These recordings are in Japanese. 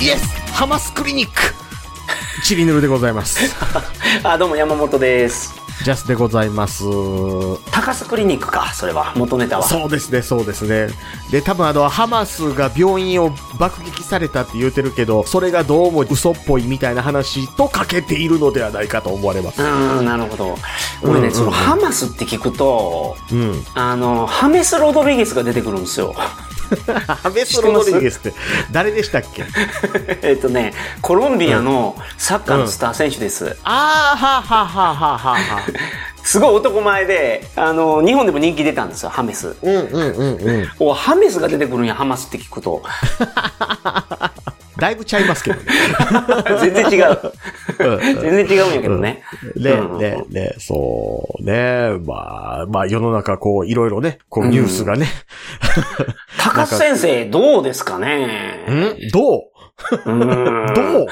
イエスハマスクリニックチリヌルでございます。あ、どうも山本です。ジャスでございます。高須クリニックか、それは。元ネタは。そうですね、そうですね。で、多分あの、ハマスが病院を爆撃されたって言うてるけど、それがどうも嘘っぽいみたいな話とかけているのではないかと思われます。うーん、なるほど。俺ね、うんそのハマスって聞くと、うん。あの、ハメス・ロドリゲスが出てくるんですよ。ハメス・ロドリゲスって誰でしたっけ？えっとね、コロンビアのサッカーのスター選手です。あーはははははは。すごい男前で、あの、日本でも人気出たんですよ、ハメス。うんうんうんうん。お、ハメスが出てくるんや、ハマスって聞くと。だいぶちゃいますけどね。全然違う。全然違うんやけどね。ね、うんね、ね、そうね。まあ、まあ世の中こう、いろいろね、こうニュースがね。高須先生、どうですかね？ん？どう？どう？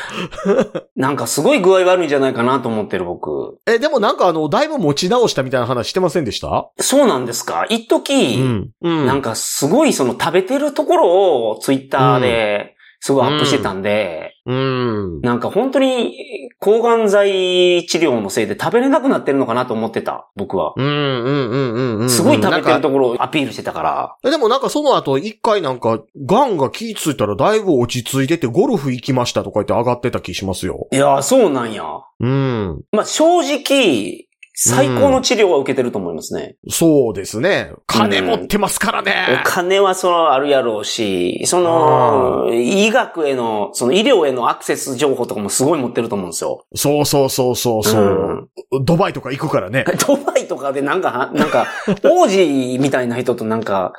なんかすごい具合悪いんじゃないかなと思ってる僕。え、でもなんかあの、だいぶ持ち直したみたいな話してませんでした？そうなんですか一時、ん。うん。なんかすごいその食べてるところをツイッターですごいアップしてたんで、うん。なんか本当に抗がん剤治療のせいで食べれなくなってるのかなと思ってた、僕は。うん、うん、うん、うんうん。すごい食べてるところをアピールしてたから。えでもなんかその後一回なんか、ガンが気ついたらだいぶ落ち着いててゴルフ行きましたとか言って上がってた気しますよ。いやー、そうなんや。うん。まあ、正直、最高の治療は受けてると思いますね。そうですね。金持ってますからね。お金はそのあるやろうし、その、医学への、その医療へのアクセス情報とかもすごい持ってると思うんですよ。そうそうそうそうそう、ドバイとか行くからね。ドバイとかでなんか、なんか、王子みたいな人となんか、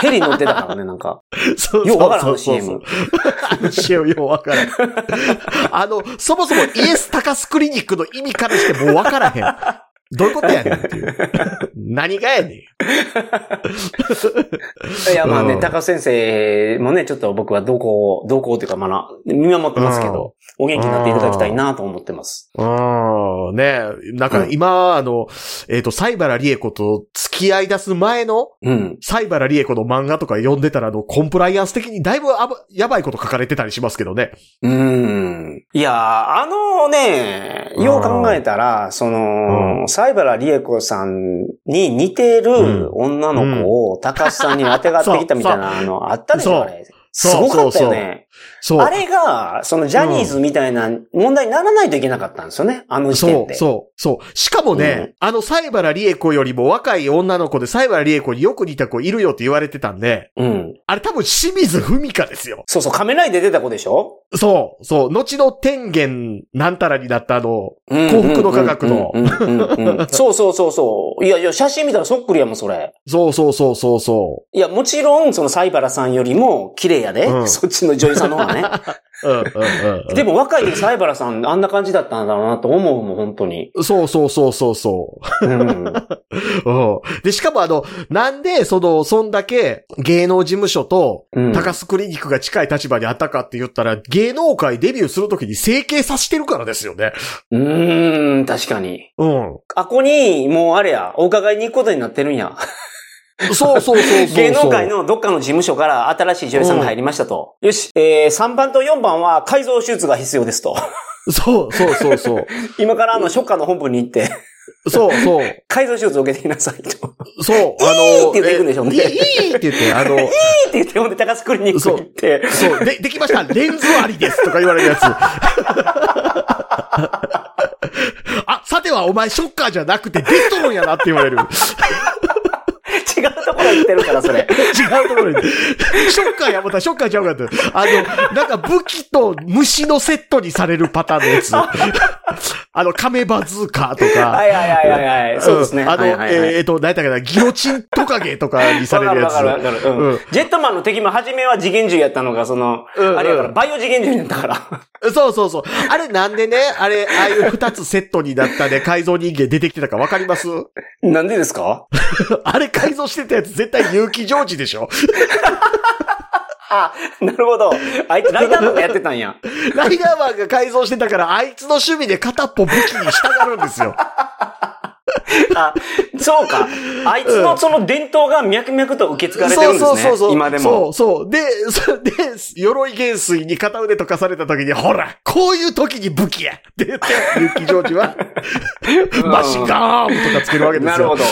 ヘリ乗ってたからね、なんか。そうようわからんの、そうそう CM。あの CM ようわからん。あの、そもそもイエスタカスクリニックの意味からしてもうわからへん。どういうことやねんっていう。何がやねん。いや、まあね、うん高須先生もね、ちょっと僕は動向、動向というか、まだ、見守ってますけど、お元気になっていただきたいなと思ってます。うん、ねなんか今、あの、えっ、と、サイバラリエコと付き合い出す前の、うん。サイバラリエコの漫画とか読んでたら、あの、コンプライアンス的にだいぶやばいこと書かれてたりしますけどね。うーん。いや、あのね、よう考えたら、その、うサイバラリエコさんに似てる女の子を高須さんに当てがってきたみたいな のあったでしょ、あれ。すごかったよね。そう。あれが、そのジャニーズみたいな問題にならないといけなかったんですよね、あの時点そう、で。そう、そう。しかもね、うんあのサイバラリエコよりも若い女の子でサイバラリエコによく似た子いるよって言われてたんで、うん。あれ多分清水文香ですよ。そうそう、仮面ライダー出てた子でしょ？そう、そう。後の天元なんたらになったあの、幸幸福の科学のそうそうそうそう。いやいや、写真見たらそっくりやもん、それ。そうそうそうそうそいや、もちろん、そのサイバラさんよりも綺麗やで。うん そっちの女優さんの方がね。う。うんうんうんうん。でも若い時サイバラさんあんな感じだったんだろうなと思うもん、本当に。そうそうそうそうそうん。う。うん。で、しかもあの、なんで、その、そんだけ芸能事務所とうん高須クリニックが近い立場にあったかって言ったら、芸能界デビューするときに整形させてるからですよね。うーん、確かに。うん。あこに、もうあれや、お伺いに行くことになってるんや。そうそうそうそう。芸能界のどっかの事務所から新しい女優さんが入りましたと。よし、えー、3番と4番は改造手術が必要ですと。そうそうそうそう。今からあの、ショッカーの本部に行って、そうそう。改造手術を受けてきなさいと。そう。あの、いいって言っていくんでしょうねえいいいいって言って、あの、って言って、ほんで高須クリニック行って、そう、で、できましたレンズ割りですとか言われるやつ。あ、さてはお前ショッカーじゃなくてデストロンやなって言われる。違うところ行ってるから、それ。違うところに。ショッカーや思ったらショッカーちゃうかった。あの、なんか武器と虫のセットにされるパターンのやつ。あの、カメバズーカーとか。はいはいはいはいはい。そうですね。んあの、はいはいはいえっ、と、何やったかな、ギロチントカゲとかにされるやつ。わかるわかるうんジェットマンの敵も初めは次元銃やったのが、その、うんうんあれやから、バイオ次元銃やったから。そうそうそう。あれなんでね、あれ、ああいう二つセットになったね、改造人間出てきてたかわかります？なんでですか？あれ改造してたやつ絶対結城ジョージでしょ あ、なるほど。あいつライダーとかやってたんや。ライダーマンが改造してたから、あいつの趣味で片っぽ武器に従うんですよ。あ、そうか。あいつのその伝統が脈々と受け継がれてるんですね。そうそうそうそう。今でも。そうそう。で、そ で、鎧元帥に片腕とかされた時に、ほら、こういう時に武器やって言って、ユキジョージは、マシンガーンとかつけるわけですよ。なるほど。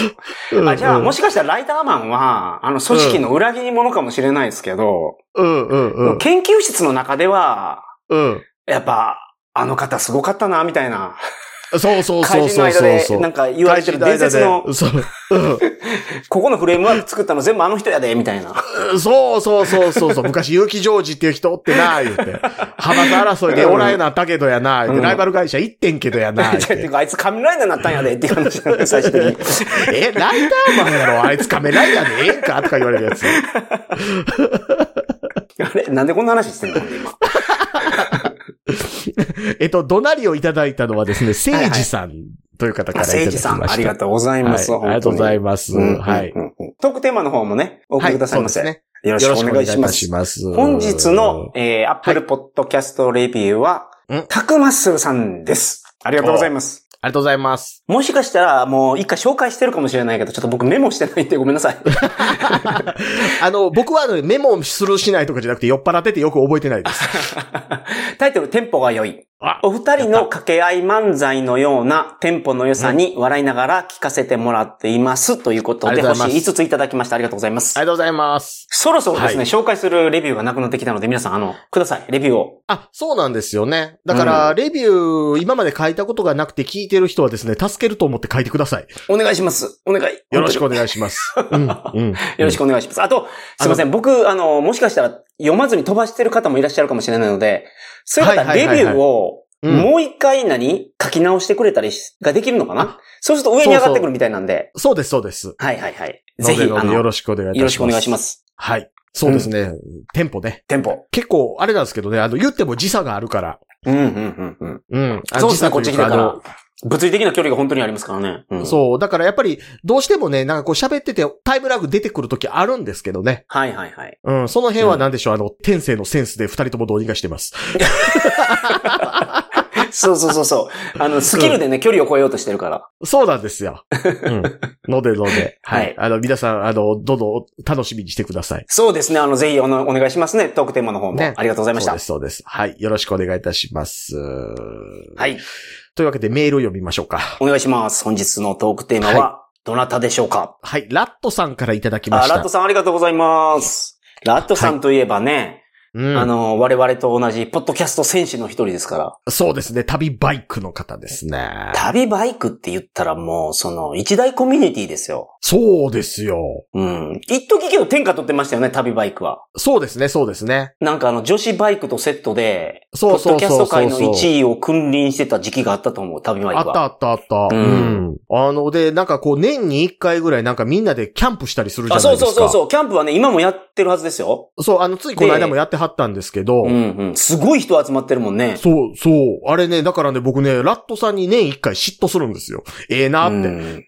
うんあじゃあ、うんもしかしたらライターマンは、あの、組織の裏切り者かもしれないですけど、うんうんうん。研究室の中では、うん。やっぱ、あの方すごかったな、みたいな。そうそうそうそうそうそう。なんか言われてる伝説の、そう。うんここのフレームワーク作ったの全部あの人やで、みたいな。そうそうそうそうそう。昔、結城ジョージっていう人おってな、言って。派閥争いでおらんようになったけどやな、言って。うんライバル会社行ってんけどやな、言ってて。か、あいつ仮面ライダーになったんやで、っていう話なんで、最終的に。え、ライターマンやろあいつ仮面ライダーでええんかとか言われるやつ。あれなんでこんな話してんの？今。えっと、怒鳴りをいただいたのはですね、聖治さんという方からいただきました。聖治さん、ありがとうございます。はいありがとうございまます。うんはい。うんうんトークテーマの方もね、お送りくださいませ。はいそうですね。よろしくお願いします。ます本日の、えー、Apple Podcast レビューはうん、タクマッスルさんです。ありがとうございます。ありがとうございます。もしかしたら、もう一回紹介してるかもしれないけど、ちょっと僕メモしてないんでごめんなさい。あの、僕はあのメモするしないとかじゃなくて酔っ払っててよく覚えてないです。タイトル、テンポが良い。あお二人の掛け合い漫才のようなテンポの良さに笑いながら聞かせてもらっています。ということで、星5ついただきました。ありがとうございますあり。がとうございます。そろそろですね、はい紹介するレビューがなくなってきたので、皆さん、あの、ください。レビューを。あ、そうなんですよね。だから、レビュー、今まで書いたことがなくて聞いてる人はですね、助けると思って書いてください。お願いします。お願い。よろしくおい願いします。うん、うん。よろしくお願いします。あと、すいません。僕、あの、もしかしたら読まずに飛ばしてる方もいらっしゃるかもしれないので、そういう方、レビューを、うんもう一回何書き直してくれたりしができるのかな？そうすると上に上がってくるみたいなんで。そうです、そうです。はいはいはい。ぜひ、よよろしくお願いいたします。ろしくお願いします。はい。そうですね。テンポね。テンポ。結構、あれなんですけどね、あの、言っても時差があるから。うん、うん、うん、うん。うん。あそうですね、こっち来てから。物理的な距離が本当にありますからね。うん、そう。だからやっぱり、どうしてもね、なんかこう喋ってて、タイムラグ出てくるときあるんですけどね。はいはいはい。うん。その辺は何でしょう、あの、天性のセンスで二人ともどうにかしてます。そうそうそうそう。あの、スキルでね、距離を超えようとしてるから。そうなんですよ。うん。のでので。は はいい。あの、皆さん、あの、どんどん楽しみにしてください。そうですね。あの、ぜひおのお願いしますね。トークテーマの方も。ねありがとうございましたそうで。す、そうです。はい。よろしくお願いいたします。はい。というわけでメールを読みましょうか。お願いします。本日のトークテーマは、どなたでしょうか？はい。ラットさんからいただきまあ、した。ラットさんありがとうございます。ラットさんといえばね、うん、あの、我々と同じ、ポッドキャスト戦士の一人ですから。そうですね。旅バイクの方ですね。旅バイクって言ったらもう、その、一大コミュニティですよ。そうですよ。うん。一時けど天下取ってましたよね、旅バイクは。そうですね、そうですね。なんかあの、女子バイクとセットで、そうそうそうポッドキャスト界の1位を君臨してた時期があったと思う、旅バイクは。あったあったあった。ううんん。あの、で、なんかこう、年に一回ぐらいなんかみんなでキャンプしたりするじゃあ、ないですか。そうそうそうそう。キャンプはね、今もやってるはずですよ。そう、あの、ついこの間もやってはったんですけど、うんうん。すごい人集まってるもんね。そう、そう。あれね、だからね、僕ね、ラットさんに年一回嫉妬するんですよ。ええなって。うん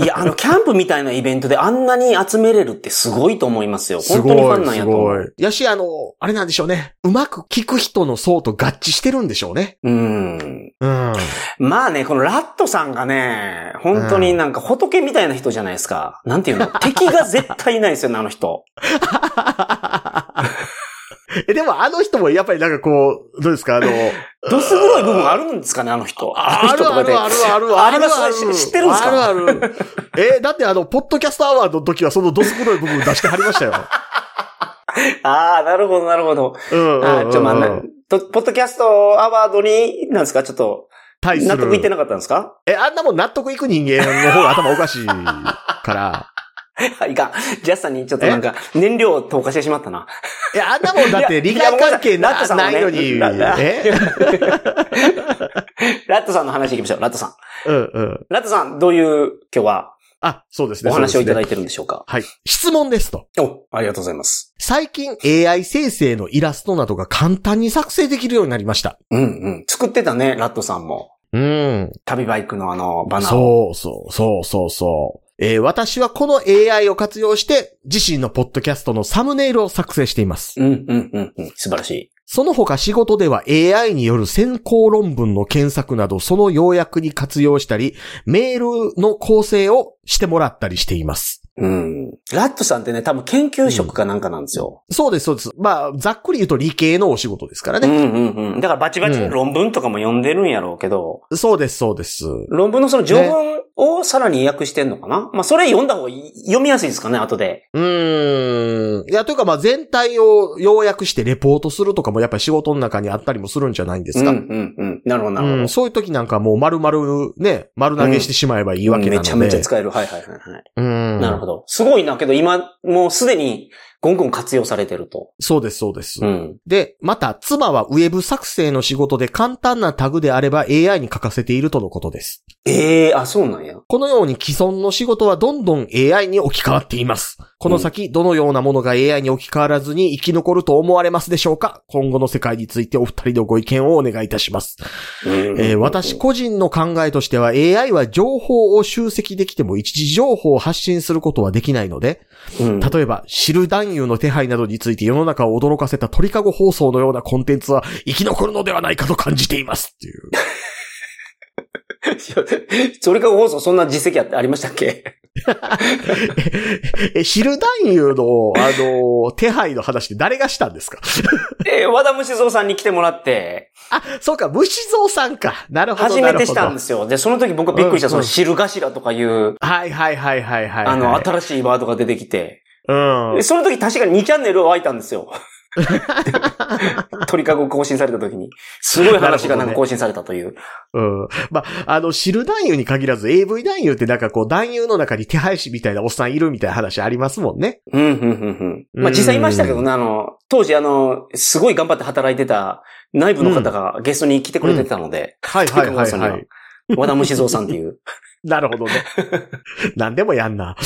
いや、あの、キャンプみたいなイベントであんなに集めれるってすごいと思いますよ。すごい、本当にファンなんやすと思ごう。い。やし、あの、あれなんでしょうね。うまく聞く人の層と合致してるんでしょうね。うん。うん。まあね、このラットさんがね、本当になんか仏みたいな人じゃないですか。なんていうの？敵が絶対いないですよね、あの人。え、でもあの人もやっぱりなんかこう、どうですか？あの、どす黒い部分あるんですかね、あの人。あの人とかでるあるあるあるある ある知ってるんですか？あるある。え、だってあの、ポッドキャストアワードの時はそのどす黒い部分出してはりましたよ。ああ、なるほど、なるほど。うんうん。あーちょ、まあ、なとポッドキャストアワードに、なんですか、ちょっと。納得いってなかったんですか？え、あんなもん納得いく人間の方が頭おかしいから。あ いかん。ジャスさんにちょっとなんか、燃料を投下してしまったな。いや、あんなもんだって利害関係ないやいやごめんなさいラットさんはねないのに。ララえ？ラットさんの話行きましょう、ラットさん。うんうん。ラットさん、どういう、今日は、あ、そうですね。お話をいただいいてるんでしょうか？はい。質問ですと。お、ありがとうございます。最近 AI 生成のイラストなどが簡単に作成できるようになりました。うんうん。作ってたね、ラットさんも。うん。旅バイクのあの、バナーを。そうそう、そうそうそう。えー私はこの AI を活用して、自身のポッドキャストのサムネイルを作成しています。うんうんうんうん。素晴らしい。その他仕事では AI による先行論文の検索などその要約に活用したり、メールの構成をしてもらったりしています。うん。ラットさんってね、多分研究職かなんかなんですよ。そうです、そうです。まあ、ざっくり言うと理系のお仕事ですからね。うんうんうん。だからバチバチに論文とかも読んでるんやろうけど、そうです、そうです。論文のその序文をさらに訳してんのかな、まあそれ読んだ方がい読みやすいですかね、後で。うーん。いや、というかまあ全体を要約してレポートするとかもやっぱり仕事の中にあったりもするんじゃないんですか。うんうんうん。なるほどなるほど。うん、そういう時なんかもう丸々ね、丸投げしてしまえばいいわけなので。めちゃめちゃ使える。はいはいはいはい。うん。なるほど。すごいんだ、けど今、もうすでに、ゴンゴン活用されてると。そうです、そうです。うん。で、また、妻はウェブ作成の仕事で簡単なタグであれば AI に書かせているとのことです。ええあ、そうなんや。このように既存の仕事はどんどん AI に置き換わっています。この先、どのようなものが AI に置き換わらずに生き残ると思われますでしょうか？今後の世界についてお二人のご意見をお願いいたします。えー私個人の考えとしては AI は情報を集積できても一時情報を発信することはできないので、うん、例えば、知る男優の手配などについて世の中を驚かせた鳥かご放送のようなコンテンツは生き残るのではないかと感じていますっていう。それか放送そんな実績あってありましたっけ？え、知る男優の、あの、手配の話って誰がしたんですか？えー和田虫蔵さんに来てもらって、あ、そうか、虫蔵さんか。なるほど。初めてしたんですよ。で、その時僕はびっくりした、うんその汁頭とかいう、はいはいはいはいはい。あの、新しいワードが出てきて、うんで。その時確かに2チャンネル湧いたんですよ。鳥かご更新された時に。すごい話がなんか更新されたという。うん。まあ、あの、知る男優に限らず AV 男優ってなんかこう男優の中に手配師みたいなおっさんいるみたいな話ありますもんね。うん、うん、うん、うん。まあ、実際いましたけどね、あの、当時あの、すごい頑張って働いてた内部の方がゲストに来てくれてたので、はいはいはいは。はい 和田虫蔵さんっていう。なるほどね。何でもやんな。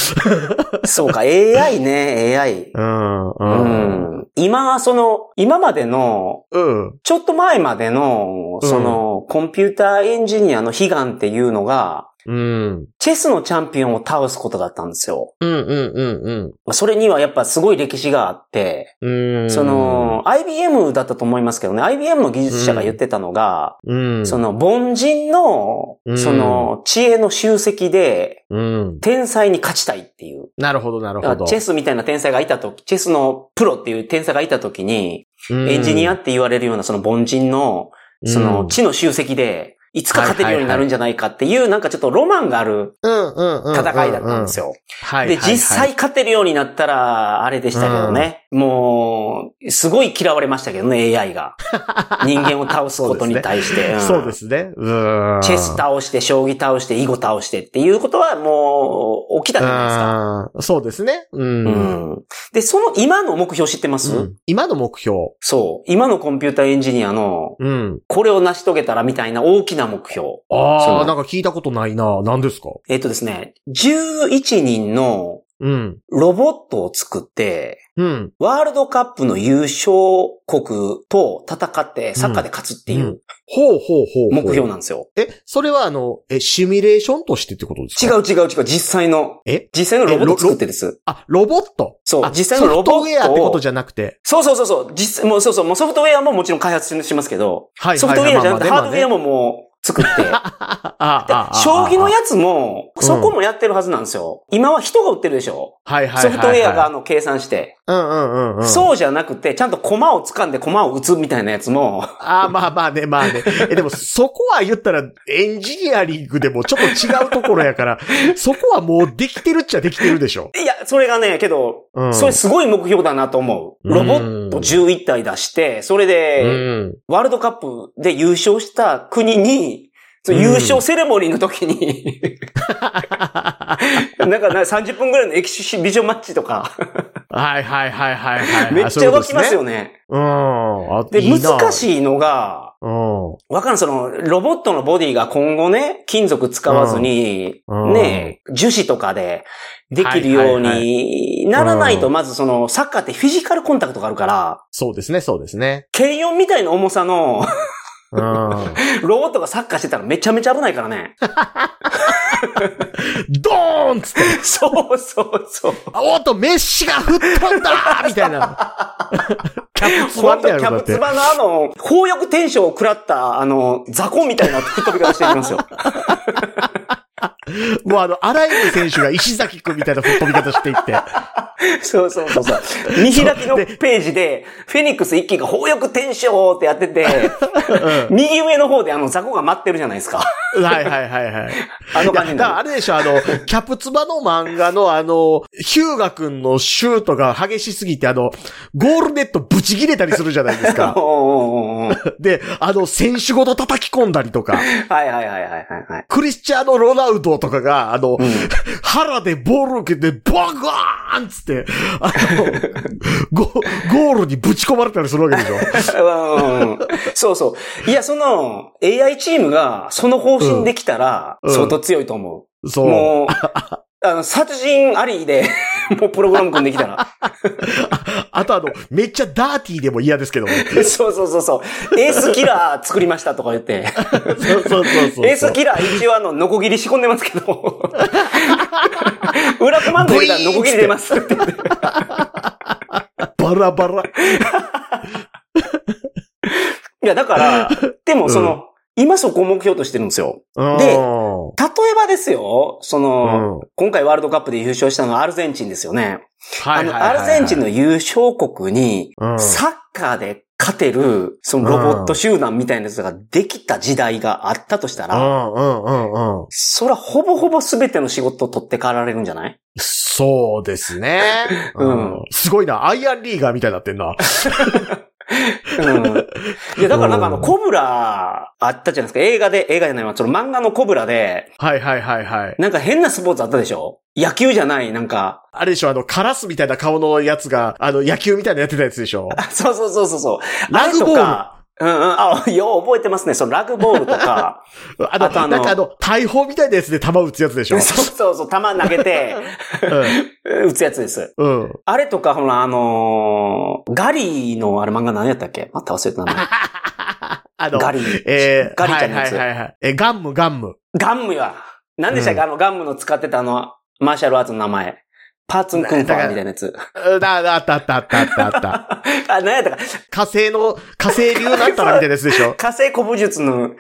そうか、AI ね、AI。うん、う。うんん。今、その、今までの、うん。ちょっと前までの、その、コンピューターエンジニアの悲願っていうのが、うん。チェスのチャンピオンを倒すことだったんですよ。うん、うん、うん、それにはやっぱすごい歴史があって、うん。うん。そ、の、IBM だったと思いますけどね、IBM の技術者が言ってたのが、うん。その、凡人のう、んその、知恵の集積で、うん。天才に勝ちたいっていう。なるほど、なるほど。チェスみたいな天才がいたとき、チェスのプロっていう天才がいたときに、エンジニアって言われるようなその凡人の、その知の集積で、いつか勝てるようになるんじゃないかっていう、なんかちょっとロマンがあるうん、うん、うん。戦いだったんですよ。よ。はい。で、はい実際、勝てるようになったら、あれでしたけどね。もう、すごい嫌われましたけどね、AI が。人間を倒すことに対して。んそうですね。うん。チェス倒して、将棋倒して、囲碁倒してっていうことはもう、起きたじゃないですか。うんそうですね。うん。うん。で、その今の目標知ってます、うん今の目標。そう。今のコンピューターエンジニアの、うん。これを成し遂げたらみたいな大きな目標。ああ、なんか聞いたことないな。何ですか？えっとですね、11人のうん。ロボットを作って、うん。ワールドカップの優勝国と戦ってサッカーで勝つっていううんほうほうほう。目標なんですよ。え、それはあの、え、シミュレーションとしてってことですか？違う違う違う、実際の、え？実際のロボットを作ってです。あ、ロボット？そうあ実際のロボットをソフトウェアってことじゃなくて？そうそうそうそう、実際、もうそうそう、もうソフトウェアももちろん開発しますけど、はいソフトウェアじゃなくてハードウェアももう作って、将棋のやつも、うんそこもやってるはずなんですよ。今は人が売ってるでしょはいはいはいはい。ソフトウェアがあの計算して。うんうんうんうん。そうじゃなくて、ちゃんと駒を掴んで駒を打つみたいなやつも、ああ、まあまあね、まあね。え、でも、そこは言ったら、エンジニアリングでもちょっと違うところやから、そこはもうできてるっちゃできてるでしょ。いや、それがね、けど、うん。それすごい目標だなと思う。ロボット11体出して、それうで、ん。ワールドカップで優勝した国に、その優勝セレモニーの時に、なんかな30分ぐらいのエキシビジョンマッチとか、はいはいはいはいはい。めっちゃ湧きますよね。ね。うん。あで、いいな難しいのが、うん。わかんない、その、ロボットのボディが今後ね、金属使わずに、うんね、樹脂とかでできるようにならないと、まずその、サッカーってフィジカルコンタクトがあるから、そうですね、そうですね。軽4みたいな重さのうん。ロボットがサッカーしてたらめちゃめちゃ危ないからね。ドーンっつって、そうそうそう。あおっと、メッシが吹っ飛んだみたいな。キャプツバキャプツ。バのあの、法欲天章を食らった、あの、雑魚みたいな吹っ飛び方していきますよ。もうあの、あらゆる選手が石崎くんみたいな吹っ飛び方していって。そうそうそうそう。見開きのページで、フェニックス一機が法欲天章ってやってて、右上の方であの雑魚が待ってるじゃないですか。はいはいはいはい。あのいやだから。あれでしょ、あの、キャプツバの漫画のあの、ヒューガ君のシュートが激しすぎて、あの、ゴールネットブチ切れたりするじゃないですか。で、あの、選手ごと叩き込んだりとか、はいはいはいはいはいはい。クリスチャーノ・ロナウドとかが、あの、うん腹でボール受けて、ボガーンっつって、あの、ゴゴールにぶち込まれたりするわけでしょ。うんそうそう。いや、その、AI チームが、その方針できたら、うん相当強いと思う。そう。もう、あの、殺人ありで、もうプログラム組んできたら。あとあの、めっちゃダーティーでも嫌ですけども。そうそうそうそう。エースキラー作りましたとか言って。そうそうそうそう。エースキラー一応あの、ノコギリ仕込んでますけど。裏コマンド入れたらノコギリ出ますって言って。バラバラ。いや、だから、でもその、今そこを目標としてるんですよ。で、例えばですよ、その、今回ワールドカップで優勝したのはアルゼンチンですよね。あの、アルゼンチンの優勝国に、うんサッカーで勝てる、そのロボット集団みたいなやつができた時代があったとしたうら、んうんうんうん。それはほぼほぼ全ての仕事を取って代わられるんじゃない？そうですね。うんすごいな。アイアンリーガーみたいになってんな。うん。いや、だからなんかあの、コブラあったじゃないですか。映画で、映画じゃないわ、その漫画のコブラで、はいはいはいはい。なんか変なスポーツあったでしょ？野球じゃない、なんか。あれでしょ、あの、カラスみたいな顔のやつが、あの、野球みたいなやってたやつでしょ？あそうそうそうそうそう。ラグボールうんうん。あ、よう覚えてますね。そのラグボールとか。あとあのなんかあの、大砲みたいなやつで弾撃つやつでしょ？そ うそうそう、球投げて、打つやつです。うん。うん。あれとか、ほら、あのーガリーのあれ漫画何やったっけ？また忘れた名前。あの、ガリー。えー、ガリちゃんのやつ。はいはいはいはい。え、ガンムガンム。ガンムや。何でしたっけ、あの、ガンムの使ってたあの、マーシャルアーツの名前。パーツンクンファーみたいなやつ。うんだ、あったあったあったあったあった。あ、何やったか。火星の、火星流なんたらみたいなやつでしょ？火星古武術の、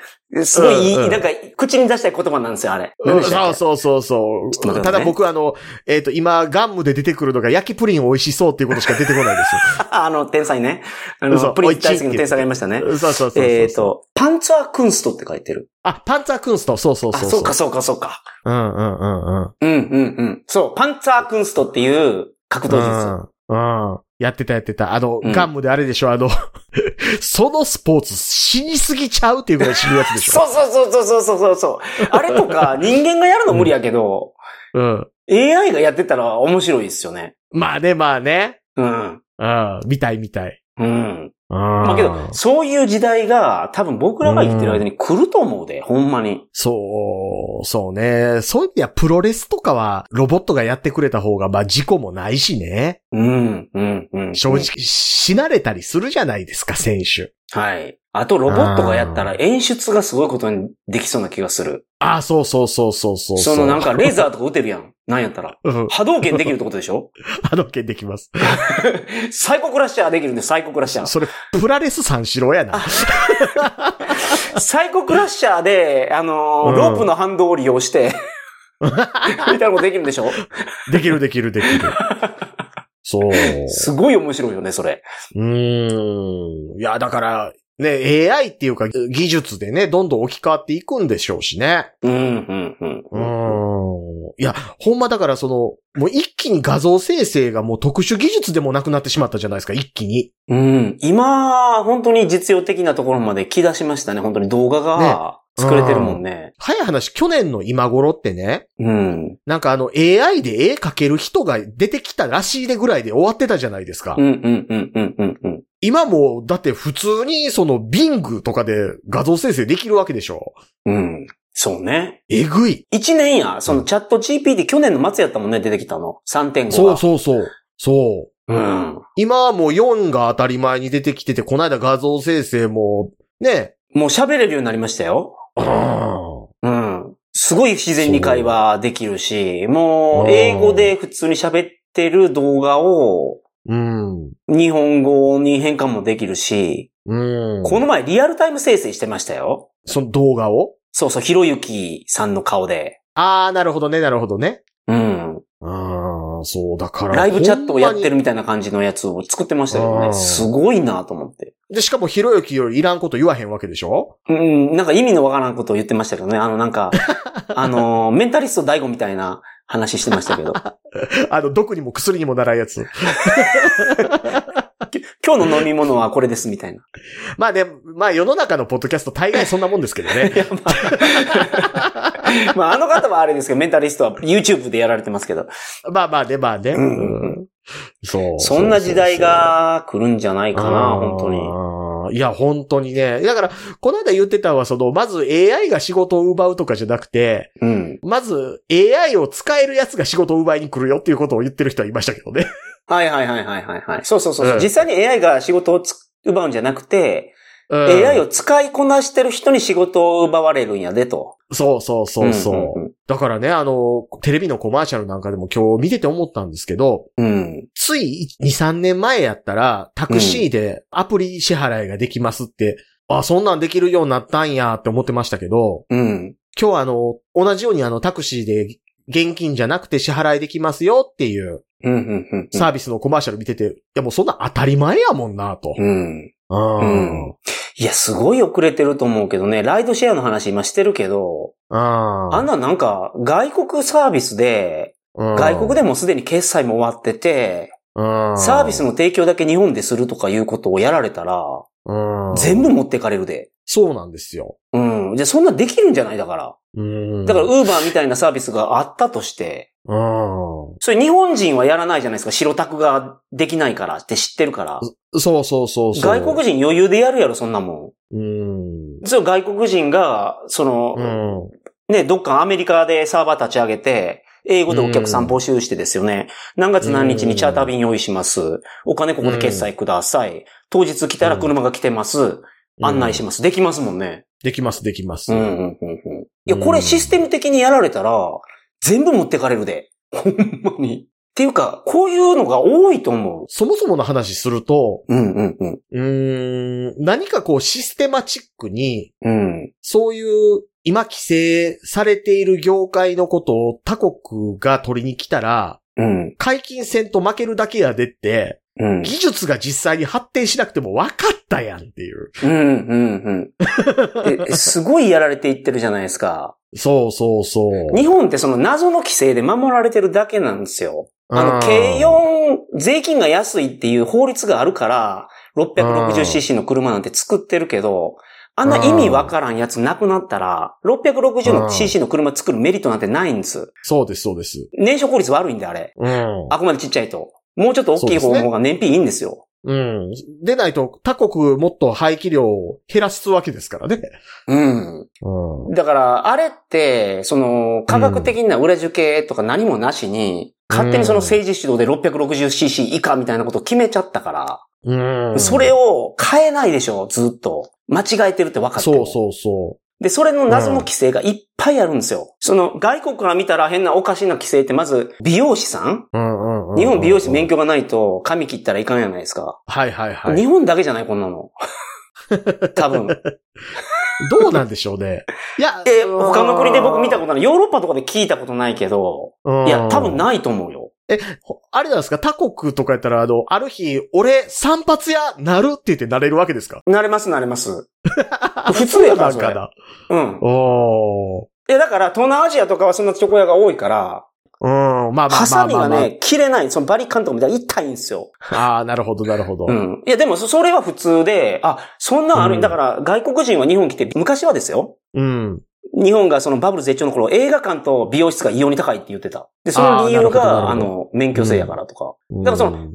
すごいうんうんなんか、口に出したい言葉なんですよ、あれ。何うんそうそうそうそう。ねただ僕あの、えっ、と、今、ガンムで出てくるのが焼きプリン美味しそうっていうことしか出てこないです。あの、天才ね。あの、プリン大好きの天才がいましたね。そうそうそうそう。えっ、と、パンツァークンストって書いてる。あ、パンツァークンスト、そうそうあ、そう。そうか、そうか、そうか。うんうんうんうん。うん、うん、うん。そう、パンツァークンストっていう格闘術。うん。うん。やってたやってた。あの、うんガンムであれでしょ、あの、そのスポーツ死にすぎちゃうっていうぐらい死ぬやつでしょ。そ うそうそうそうそうそうそう。あれとか、人間がやるの無理やけど、うん。AI がやってたら面白いですよね。まあね、まあね。うん。うん。見たい見たい。うん。うん。まあけど、そういう時代が多分僕らが生きてる間に来ると思うで、ほんまに。そう、そうね。そういう意味ではプロレスとかはロボットがやってくれた方が、まあ事故もないしね。うん、うん、うん。正直、死なれたりするじゃないですか、選手。はい。あと、ロボットがやったら演出がすごいことにできそうな気がする。ああ、そうそうそうそうそう。そのなんかレーザーとか撃てるやん。なんやったら。うん。波動拳できるってことでしょ？あの件できます。サイコクラッシャーできるんで、サイコクラッシャー。それ、プラレス三四郎やな。サイコクラッシャーで、あのーうんロープの反動を利用して、みたいなことできるんでしょ？できるできるできる。そう。すごい面白いよね、それ。うーん。いや、だから、ね、AI っていうか技術でね、どんどん置き換わっていくんでしょうしね。うん、うん、うん。うーん。いや、ほんまだからその、もう一気に画像生成がもう特殊技術でもなくなってしまったじゃないですか、一気に。うん。今、本当に実用的なところまで来出しましたね。本当に動画が作れてるもんね。早い話、去年の今頃ってね、うん。なんかあの AI で絵描ける人が出てきたらしいでぐらいで終わってたじゃないですか。うん、うん、うん、うん、うん、うん。今もう、だって普通にその Bing とかで画像生成できるわけでしょ。うん。そうね。えぐい。一年や、そのチャット GPT 去年の末やったもんね、出てきたの。3.5が。そうそうそう。そう。うん。今はもう4が当たり前に出てきてて、この間画像生成も、ね。もう喋れるようになりましたよ。あうん。すすごい自然に会話できるし、もう、英語で普通に喋ってる動画を、うん。日本語に変換もできるし、うん。この前リアルタイム生成してましたよ。その動画を？そうそう、ひろゆきさんの顔で。ああ、なるほどね、なるほどね。うん。そう、だから。ライブチャットをやってる。るみたいな感じのやつを作ってましたけどね。うんすごいなと思って。で、しかもひろゆきよりいらんこと言わへんわけでしょ？うん、なんか意味のわからんことを言ってましたけどね。あの、なんか、あの、メンタリスト大悟みたいな話してましたけど。あの、毒にも薬にもならんやつ。今日の飲み物はこれですみたいな。まあね、まあ世の中のポッドキャスト大概そんなもんですけどね。まあ、あの方はあれですけど、メンタリストは YouTube でやられてますけど。まあまあね、まあね。うんうんそう。そんな時代が来るんじゃないかな、本当に。に。いや、本当にね。だから、この間言ってたのは、その、まず AI が仕事を奪うとかじゃなくて、うん。まず AI を使えるやつが仕事を奪いに来るよっていうことを言ってる人はいましたけどね。はいはいはいはいはいはい。そうそうそう。うん実際に AI が仕事をつ奪うんじゃなくて、うん AI を使いこなしてる人に仕事を奪われるんやでと。そうそうそうそう。うんうんだからね、あの、テレビのコマーシャルなんかでも今日見てて思ったんですけど、うん。つい2、3年前やったら、タクシーでアプリ支払いができますって、あ、そんなんできるようになったんやって思ってましたけど、うん。今日はあの、同じようにあの、タクシーで現金じゃなくて支払いできますよっていううん。うん。うん。サービスのコマーシャル見てて、いやもうそんな当たり前やもんなと。うん。うん。いや、すごい遅れてると思うけどね、ライドシェアの話今してるけど、ああんなんなんか、外国サービスで、外国でもすでに決済も終わってて、サービスの提供だけ日本でするとかいうことをやられたら、の全部持ってかれるで。そうなんですよ。うん。じゃあそんなできるんじゃないだから。うんだから、ウーバーみたいなサービスがあったとして、うんそれ日本人はやらないじゃないですか。白タクができないからって知ってるから。そうそうそうそう。外国人余裕でやるやろ、そんなもうん。ん。そう、外国人が、その、うん。ね、どっかアメリカでサーバー立ち上げて、英語でお客さん募集してですよね。何月何日にチャーター便用意します。お金ここで決済ください。当日来たら車が来てます。案内します。できますもんね。できます、できます。うんうんうんうん。いや、これシステム的にやられたら、全部持ってかれるで。ほんまに。っていうか、こういうのが多いと思う。そもそもの話すると、うんうんうん。うーん、何かこうシステマチックに、うん。そういう今規制されている業界のことを他国が取りに来たら、うん。解禁戦と負けるだけやでって、うん。技術が実際に発展しなくても分かったやんっていう。うんうんうん。で すごいやられていってるじゃないですか。そうそうそう。日本ってその謎の規制で守られてるだけなんですよ。あの、うん軽4、税金が安いっていう法律があるから、660cc の車なんて作ってるけど、あんな意味わからんやつなくなったら、660の cc の車作るメリットなんてないんです。そうです、そうです。燃焼効率悪いんで、あれ。うん。あくまでちっちゃいと。もうちょっと大きい方の方が燃費いいんですよ。うん。でないと他国もっと排気量を減らすわけですからね。うん。うん。だから、あれって、その、科学的な裏付けとか何もなしに、勝手にその政治主導で 660cc 以下みたいなことを決めちゃったから、うん。それを変えないでしょ、ずっと。間違えてるって分かってもそうそうそで、それの謎の規制がいっぱいあるんですよ。その、外国から見たら変なおかしな規制って、まず、美容師さん？う。うんうんうん。日本美容師免許。許がないと、髪切ったらいかんやないですか。はいはいはい。日本だけじゃない、こんなの。多分。どうなんでしょうね。いや、え、他の国で僕見たことない。ヨーロッパとかで聞いたことないけど、といや、多分ないと思うよ。ほあれなんですか？他国とかやったら、あの、ある日、俺、散髪屋なるって言ってなれるわけですか？なれます、なれます。普通やから、それ。かな。うん。おー。いや、だから、東南アジアとかはそんなチョコ屋が多いから、うん、まあまあまあまあまあ。ハサミがね、切れない、そのバリカンとかみたいに痛いんですよ。ああ、なるほど、なるほど。うん。いや、でも、そそれは普通で、あ、そんなんある、うんだから、外国人は日本来て、昔はですよ。うん。日本がそのバブル絶頂の頃、映画館と美容室が異様に高いって言ってた。で、その理由が、あの、免許制やからとか。だからそのの、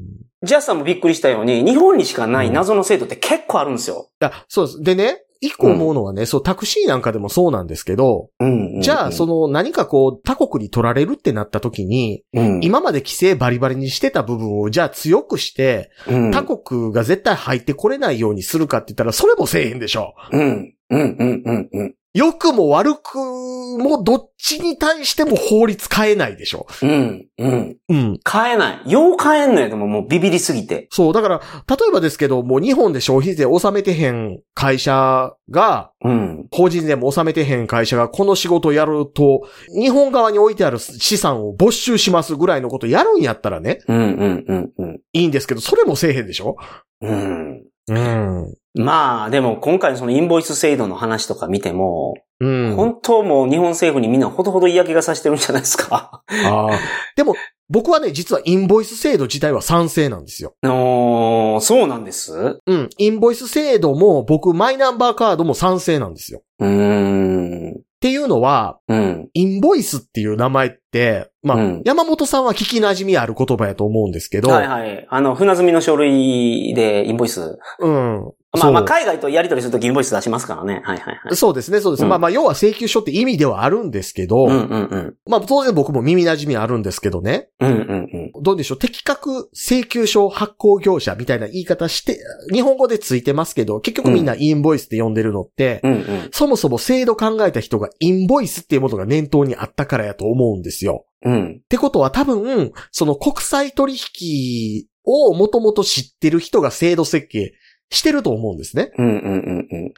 ジャスさんもびっくりしたように、日本にしかない謎の制度って結構あるんですよ。いやそうです。でね、一個思うのはね、そう、タクシーなんかでもそうなんですけど、うん。じゃあ、その、何かこう、他国に取られるってなった時に、うん、今まで規制バリバリにしてた部分を、じゃあ強くして、うん、他国が絶対入ってこれないようにするかって言ったら、それもせえへんでしょ。うん。うん、うん、うん、うん。良くも悪くもどっちに対しても法律変えないでしょ。うん。うん。うん。変えない。よう変えんのよ、でももうビビりすぎて。そう、だから、例えばですけど、もう日本で消費税納めてへん会社が、うん。法人税も納めてへん会社がこの仕事をやると、日本側に置いてある資産を没収しますぐらいのことやるんやったらね、うん、うん、うん、うん。いいんですけど、それもせえへんでしょうん。うん。まあ、でも今回のそのインボイス制度の話とか見ても、うん。本当もう日本政府にみんなほどほど嫌気がさしてるんじゃないですか。ああ。でも、僕はね、実はインボイス制度自体は賛成なんですよ。おーそうなんです？うん。インボイス制度も僕、マイナンバーカードも賛成なんですよ。うーん。っていうのは、うん。インボイスっていう名前って、まあ、うん山本さんは聞き馴染みある言葉やと思うんですけど、はいはい。あの、船積みの書類でインボイス。うん。まあまあ、海外とやり取りするときインボイス出しますからね。はいはいはい。そうですね、そうですね。うんまあまあ、要は請求書って意味ではあるんですけど、うんうんうん。まあ当然僕も耳馴染みあるんですけどね。うんうんうん。どうでしょう？適格請求書発行業者みたいな言い方して、日本語でついてますけど、結局みんなインボイスって呼んでるのって、うんうん。そもそも制度考えた人がインボイスっていうものが念頭にあったからやと思うんですよ。うん。ってことは多分、その国際取引をもともと知ってる人が制度設計してると思うんですね。うんうんうんうん。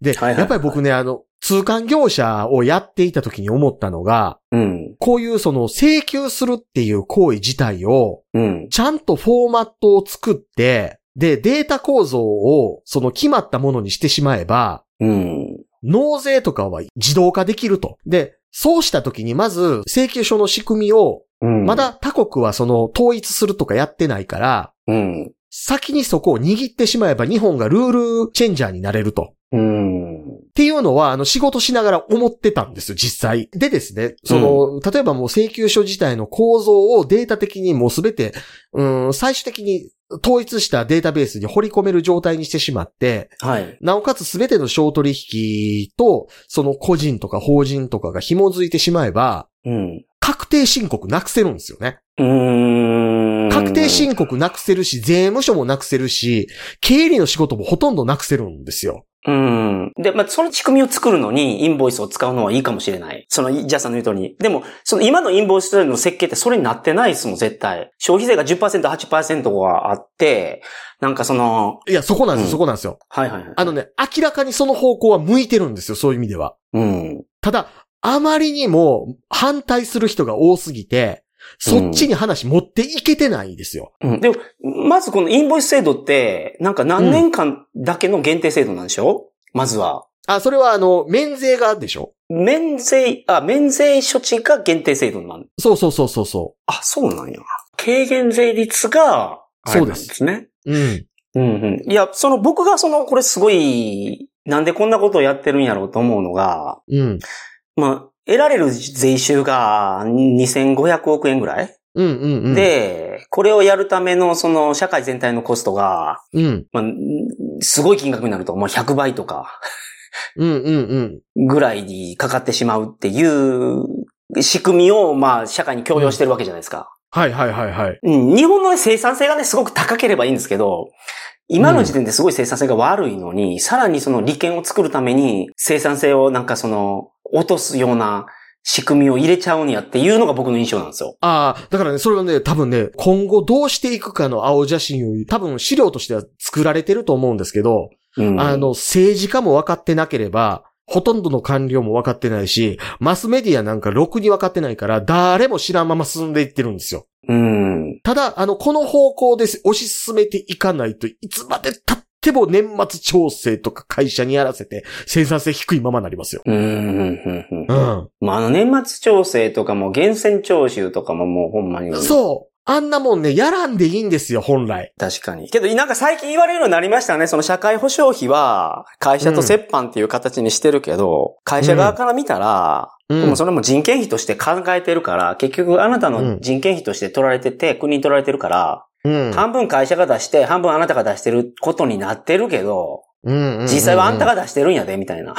で、はいはいはいやっぱり僕ね、あの、通関業者をやっていた時に思ったのが、うん。こういうその請求するっていう行為自体を、うん。ちゃんとフォーマットを作って、で、データ構造をその決まったものにしてしまえば、うん。納税とかは自動化できると。で、そうした時にまず請求書の仕組みを、うん。まだ他国はその統一するとかやってないから、うん。先にそこを握ってしまえば日本がルールチェンジャーになれると。うん。っていうのは、あの、仕事しながら思ってたんですよ、実際。でですね、その、例えばもう請求書自体の構造をデータ的にもうすべて、うん、最終的に統一したデータベースに掘り込める状態にしてしまって、はい。なおかつすべての小取引と、その個人とか法人とかが紐づいてしまえば、うん。確定申告なくせるんですよね。うーん。確定申告なくせるし、税務署もなくせるし、経理の仕事もほとんどなくせるんですよ。うん。で、まあ、その仕組みを作るのに、インボイスを使うのはいいかもしれない。その、ジャスさんの言う通りに。でも、その今のインボイスの設計ってそれになってないですもん、絶対。消費税が10%、8%があって、なんかその、いや、そこなんですよ、うんそこなんですよ。はいはいはい。あのね、明らかにその方向は向いてるんですよ、そういう意味では。うん。ただ、あまりにも反対する人が多すぎて、そっちに話持っていけてないんですよ。うん。でも、まずこのインボイス制度って、なんか何年間だけの限定制度なんでしょ、まずは。あ、それはあの、免税がでしょ？免税、あ、免税処置が限定制度なんそうそうそうそうそあ、そうなんや。軽減税率が、そうですですね。う。うん。うんうん。いや、その僕がその、これすごい、なんでこんなことをやってるんやろうと思うのが、うん。まあ、得られる税収が2500億円ぐらい、うんうんうん。、で、これをやるためのその社会全体のコストが、うん。まあ、すごい金額になると、まあ100倍とかうんうんうん。ぐらいにかかってしまうっていう仕組みを、まあ、社会に強要してるわけじゃないですか。はいはいはいはい。うん、日本の生産性がね、すごく高ければいいんですけど、今の時点ですごい生産性が悪いのに、さらにその利権を作るために生産性をなんかその、落とすような仕組みを入れちゃうんやっていうのが僕の印象なんですよ。ああ、だからね、それはね、多分ね、今後どうしていくかの青写真を、多分資料としては作られてると思うんですけど、うん、あの、政治家も分かってなければ、ほとんどの官僚も分かってないし、マスメディアなんかろくに分かってないから、誰も知らんまま進んでいってるんですよ。うん。ただ、あの、この方向で推し進めていかないといつまで経っても年末調整とか会社にやらせて生産性低いままになりますよ。うん。うん。まあ、あの、年末調整とかも、源泉徴収とかももうほんまに。そう。あんなもんね、やらんでいいんですよ、本来。確かに。けど、なんか最近言われるようになりましたね。その社会保障費は、会社と折半っていう形にしてるけど、会社側から見たら、うんもうそれも人件費として考えてるから、結局あなたの人件費として取られてて、国に取られてるから、うん。半分会社が出して、半分あなたが出してることになってるけど、うんうんうんうん実際はあんたが出してるんやで、みたいな。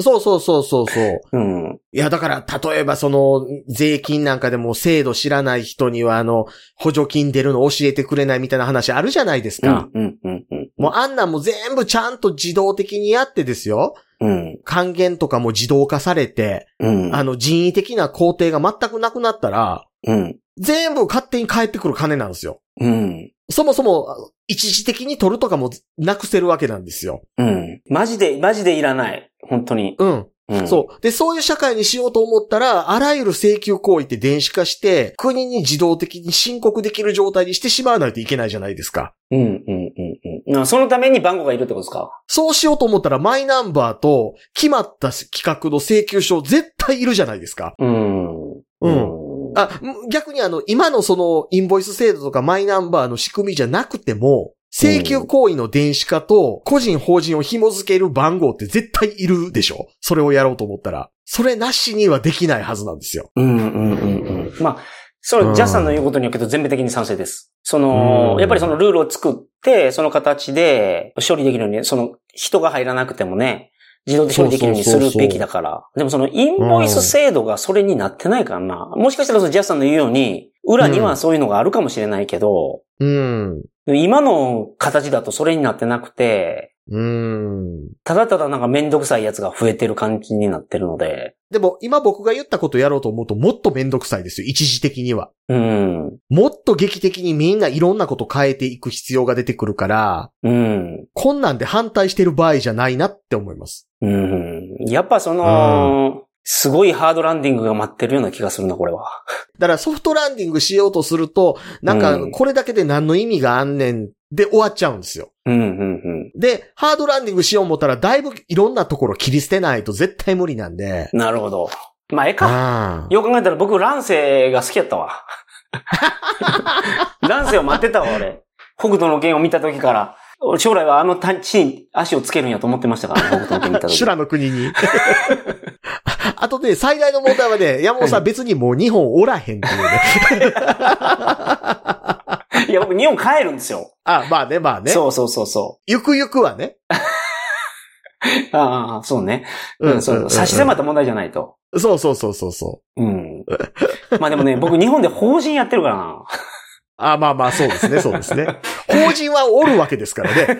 そうそうそうそうそう。うん。いや、だから、例えばその、税金なんかでも制度知らない人には、あの、補助金出るの教えてくれないみたいな話あるじゃないですうんか。、うん、うん、うん。もうあんなんも全部ちゃんと自動的にやってですよ。うん。還元とかも自動化されて、うん。あの人為的な工程が全くなくなったら、うん。全部勝手に返ってくる金なんですよ。うん。そもそも、一時的に取るとかもなくせるわけなんですよ。うん。マジで、マジでいらない。本当に。うん。うん。そう。で、そういう社会にしようと思ったら、あらゆる請求行為って電子化して、国に自動的に申告できる状態にしてしまわないといけないじゃないですか。う。うん、うん、うん、うんあ。そのために番号がいるってことですか？そうしようと思ったら、マイナンバーと決まった企画の請求書絶対いるじゃないですか。うん。うんあ、逆にあの、今のその、インボイス制度とかマイナンバーの仕組みじゃなくても、請求行為の電子化と個人法人を紐付ける番号って絶対いるでしょ？それをやろうと思ったら。それなしにはできないはずなんですよ。うん、うん、うん、うん。まあ、それ、うんジャスさんの言うことにはけど全面的に賛成です。そうん、のやっぱりそのルールを作って、その形で処理できるように、その人が入らなくてもね、自動で処理できるようにするべきだから。でもそのインボイス制度がそれになってないからな。もしかしたらそのジャスさんの言うように、裏にはそういうのがあるかもしれないけど、うん。今の形だとそれになってなくて、うん。ただただなんかめんどくさいやつが増えてる感じになってるので、でも、今僕が言ったことやろうと思うともっとめんどくさいですよ。一時的には。うん、もっと劇的にみんないろんなこと変えていく必要が出てくるから、うん、こんなんで反対してる場合じゃないなって思います。うん。やっぱその、すごいハードランディングが待ってるような気がするな、これは。だからソフトランディングしようとすると、なんかうんこれだけで何の意味があんねんで終わっちゃうんですよ。うん、うん、で、ハードランディングしよう思ったらだいぶいろんなところ切り捨てないと絶対無理なんで。うん。なるほど。まあ、ええか。よく考えたら僕、乱世が好きやったわ。乱世を待ってたわ、俺。北斗の剣を見た時から。俺将来はあの地に足をつけるんやと思ってましたからね、北斗の剣見た時。修羅の国に。あとね、最大の問題はね、山本さん別にもう日本おらへんっていうね。いや、僕日本帰るんですよ。あ、まあね、まあね。そうそうそうそゆくゆくはね。う。ああ、そうね。うん、そうそう。差し迫った問題じゃないと。そうそうそうそうそう。うん。まあでもね、僕日本で法人やってるからな。あ、まあまあ、そうですね、そうですね。法人はおるわけですからね。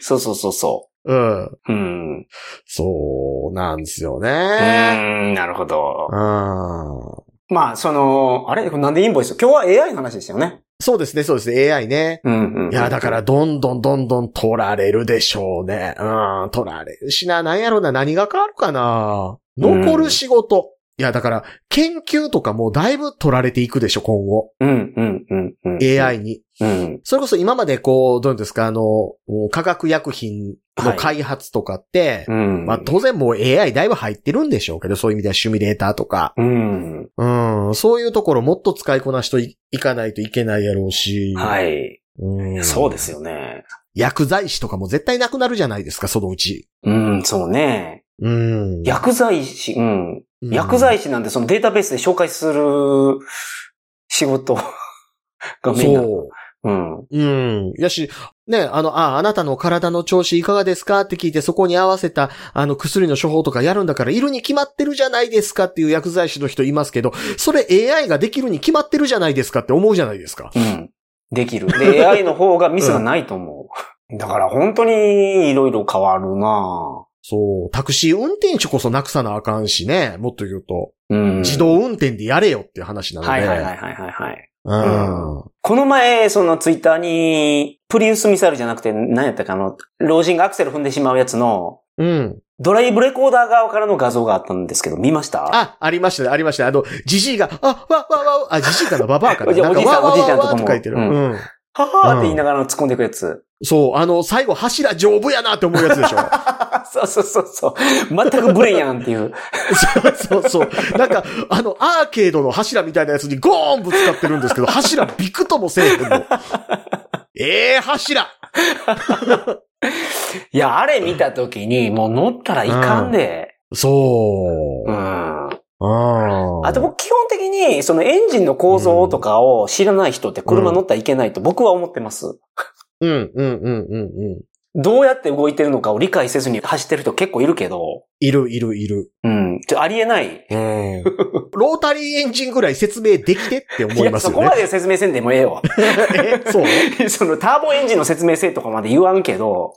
そうそうそうそうん。う。うん。そうなんですようね。ーん、なるほど。うん。まあ、その、あれ？これなんでインボイス？今日は AI の話ですよね。そうですね、そうですね、AI ね。うんうん。いや、だから、どんどんどんどん取られるでしょうね。うん、取られるしな、なんやろな、何が変わるかな。残る仕事。いや、だから、研究とかもだいぶ取られていくでしょ、今後。うんうんうんうん。AI に。うん。それこそ今までこう、どういうんですか、あの、化学薬品の開発とかって、うん。まあ当然もう AI だいぶ入ってるんでしょうけど、そういう意味ではシミュレーターとか。うん。うん、そういうところもっと使いこなしといいかないといけないやろうし。はい。うん。そうですよね。薬剤師とかも絶対なくなるじゃないですか、そのうち。うん、そうね。うん。薬剤師、うん。うん薬剤師なんてそのデータベースで紹介する仕事がメインなのそう。うん。うん。やし、ね、あの、あ、あなたの体の調子いかがですかって聞いて、そこに合わせた、あの、薬の処方とかやるんだから、いるに決まってるじゃないですかっていう薬剤師の人いますけど、それ AI ができるに決まってるじゃないですかって思うじゃないですか。うん。できる。で、AI の方がミスがないと思う。だから本当にいろいろ変わるなそう。タクシー運転手こそなくさなあかんしね。もっと言うと。うん。自動運転でやれよっていう話なので。はいはいはいはいはいはい。うん。この前、そのツイッターに、プリウスミサイルじゃなくて、何やったかあの、老人がアクセル踏んでしまうやつの、うん。ドライブレコーダー側からの画像があったんですけど、見ました？あ、ありましたね、ありましたね。あの、ジジイが、あ、わ、わ、わ、あ、ジジイかな、ババアかな。おじなんかおじさんおじいちゃんとかも書いてる。うんうん。ははーって言いながら突っ込んでいくやつ。そう、あの、最後柱丈夫やなって思うやつでしょ。そうそうそうそう。全くブレんやんっていう。そうそうそう。なんか、あの、アーケードの柱みたいなやつにゴーンぶつかってるんですけど、柱ビクともせえへんの。ええ柱 いや、あれ見たときに、もう乗ったらいかんで。そう。うん。ああと僕基本的に、そのエンジンの構造とかを知らない人って車乗ったらいけないと僕は思ってます。うん、うん、うん、うん、うん。どうやって動いてるのかを理解せずに走ってる人結構いるけど、いる、いる、いる。うん。ちょありえない。うん。ロータリーエンジンぐらい説明できてって思いますよね。そこまで説明せんでもええわ。えそう？そのターボエンジンの説明せとかまで言わんけど、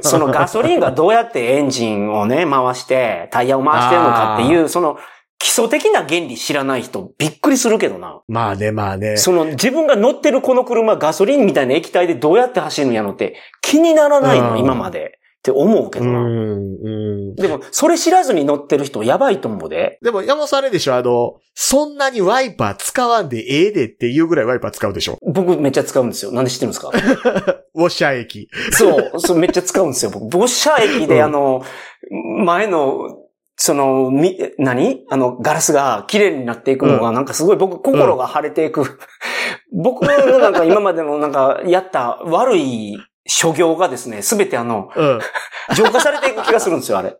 そのガソリンがどうやってエンジンをね、回して、タイヤを回してるのかっていう、その基礎的な原理知らない人びっくりするけどな。まあね、まあね。その自分が乗ってるこの車ガソリンみたいな液体でどうやって走るんやのって気にならないの、うん今まで。って思うけどな。うん、うん。でも、それ知らずに乗ってる人やばいと思うで。でも、山本さんあれでしょ？あの、そんなにワイパー使わんでええでっていうぐらいワイパー使うでしょ？僕めっちゃ使うんですよ。なんで知ってるんですか？ウォッシャー液。そう、そう、めっちゃ使うんですよ。僕、ボッシャー駅で、うんあの、前の、その、み、何？あの、ガラスが綺麗になっていくのが、なんかすごい僕、心が晴れていく。僕のなんか今までのなんか、やった悪い諸行がですね、すべてあの、うん。浄化されていく気がするんですよ、あれ。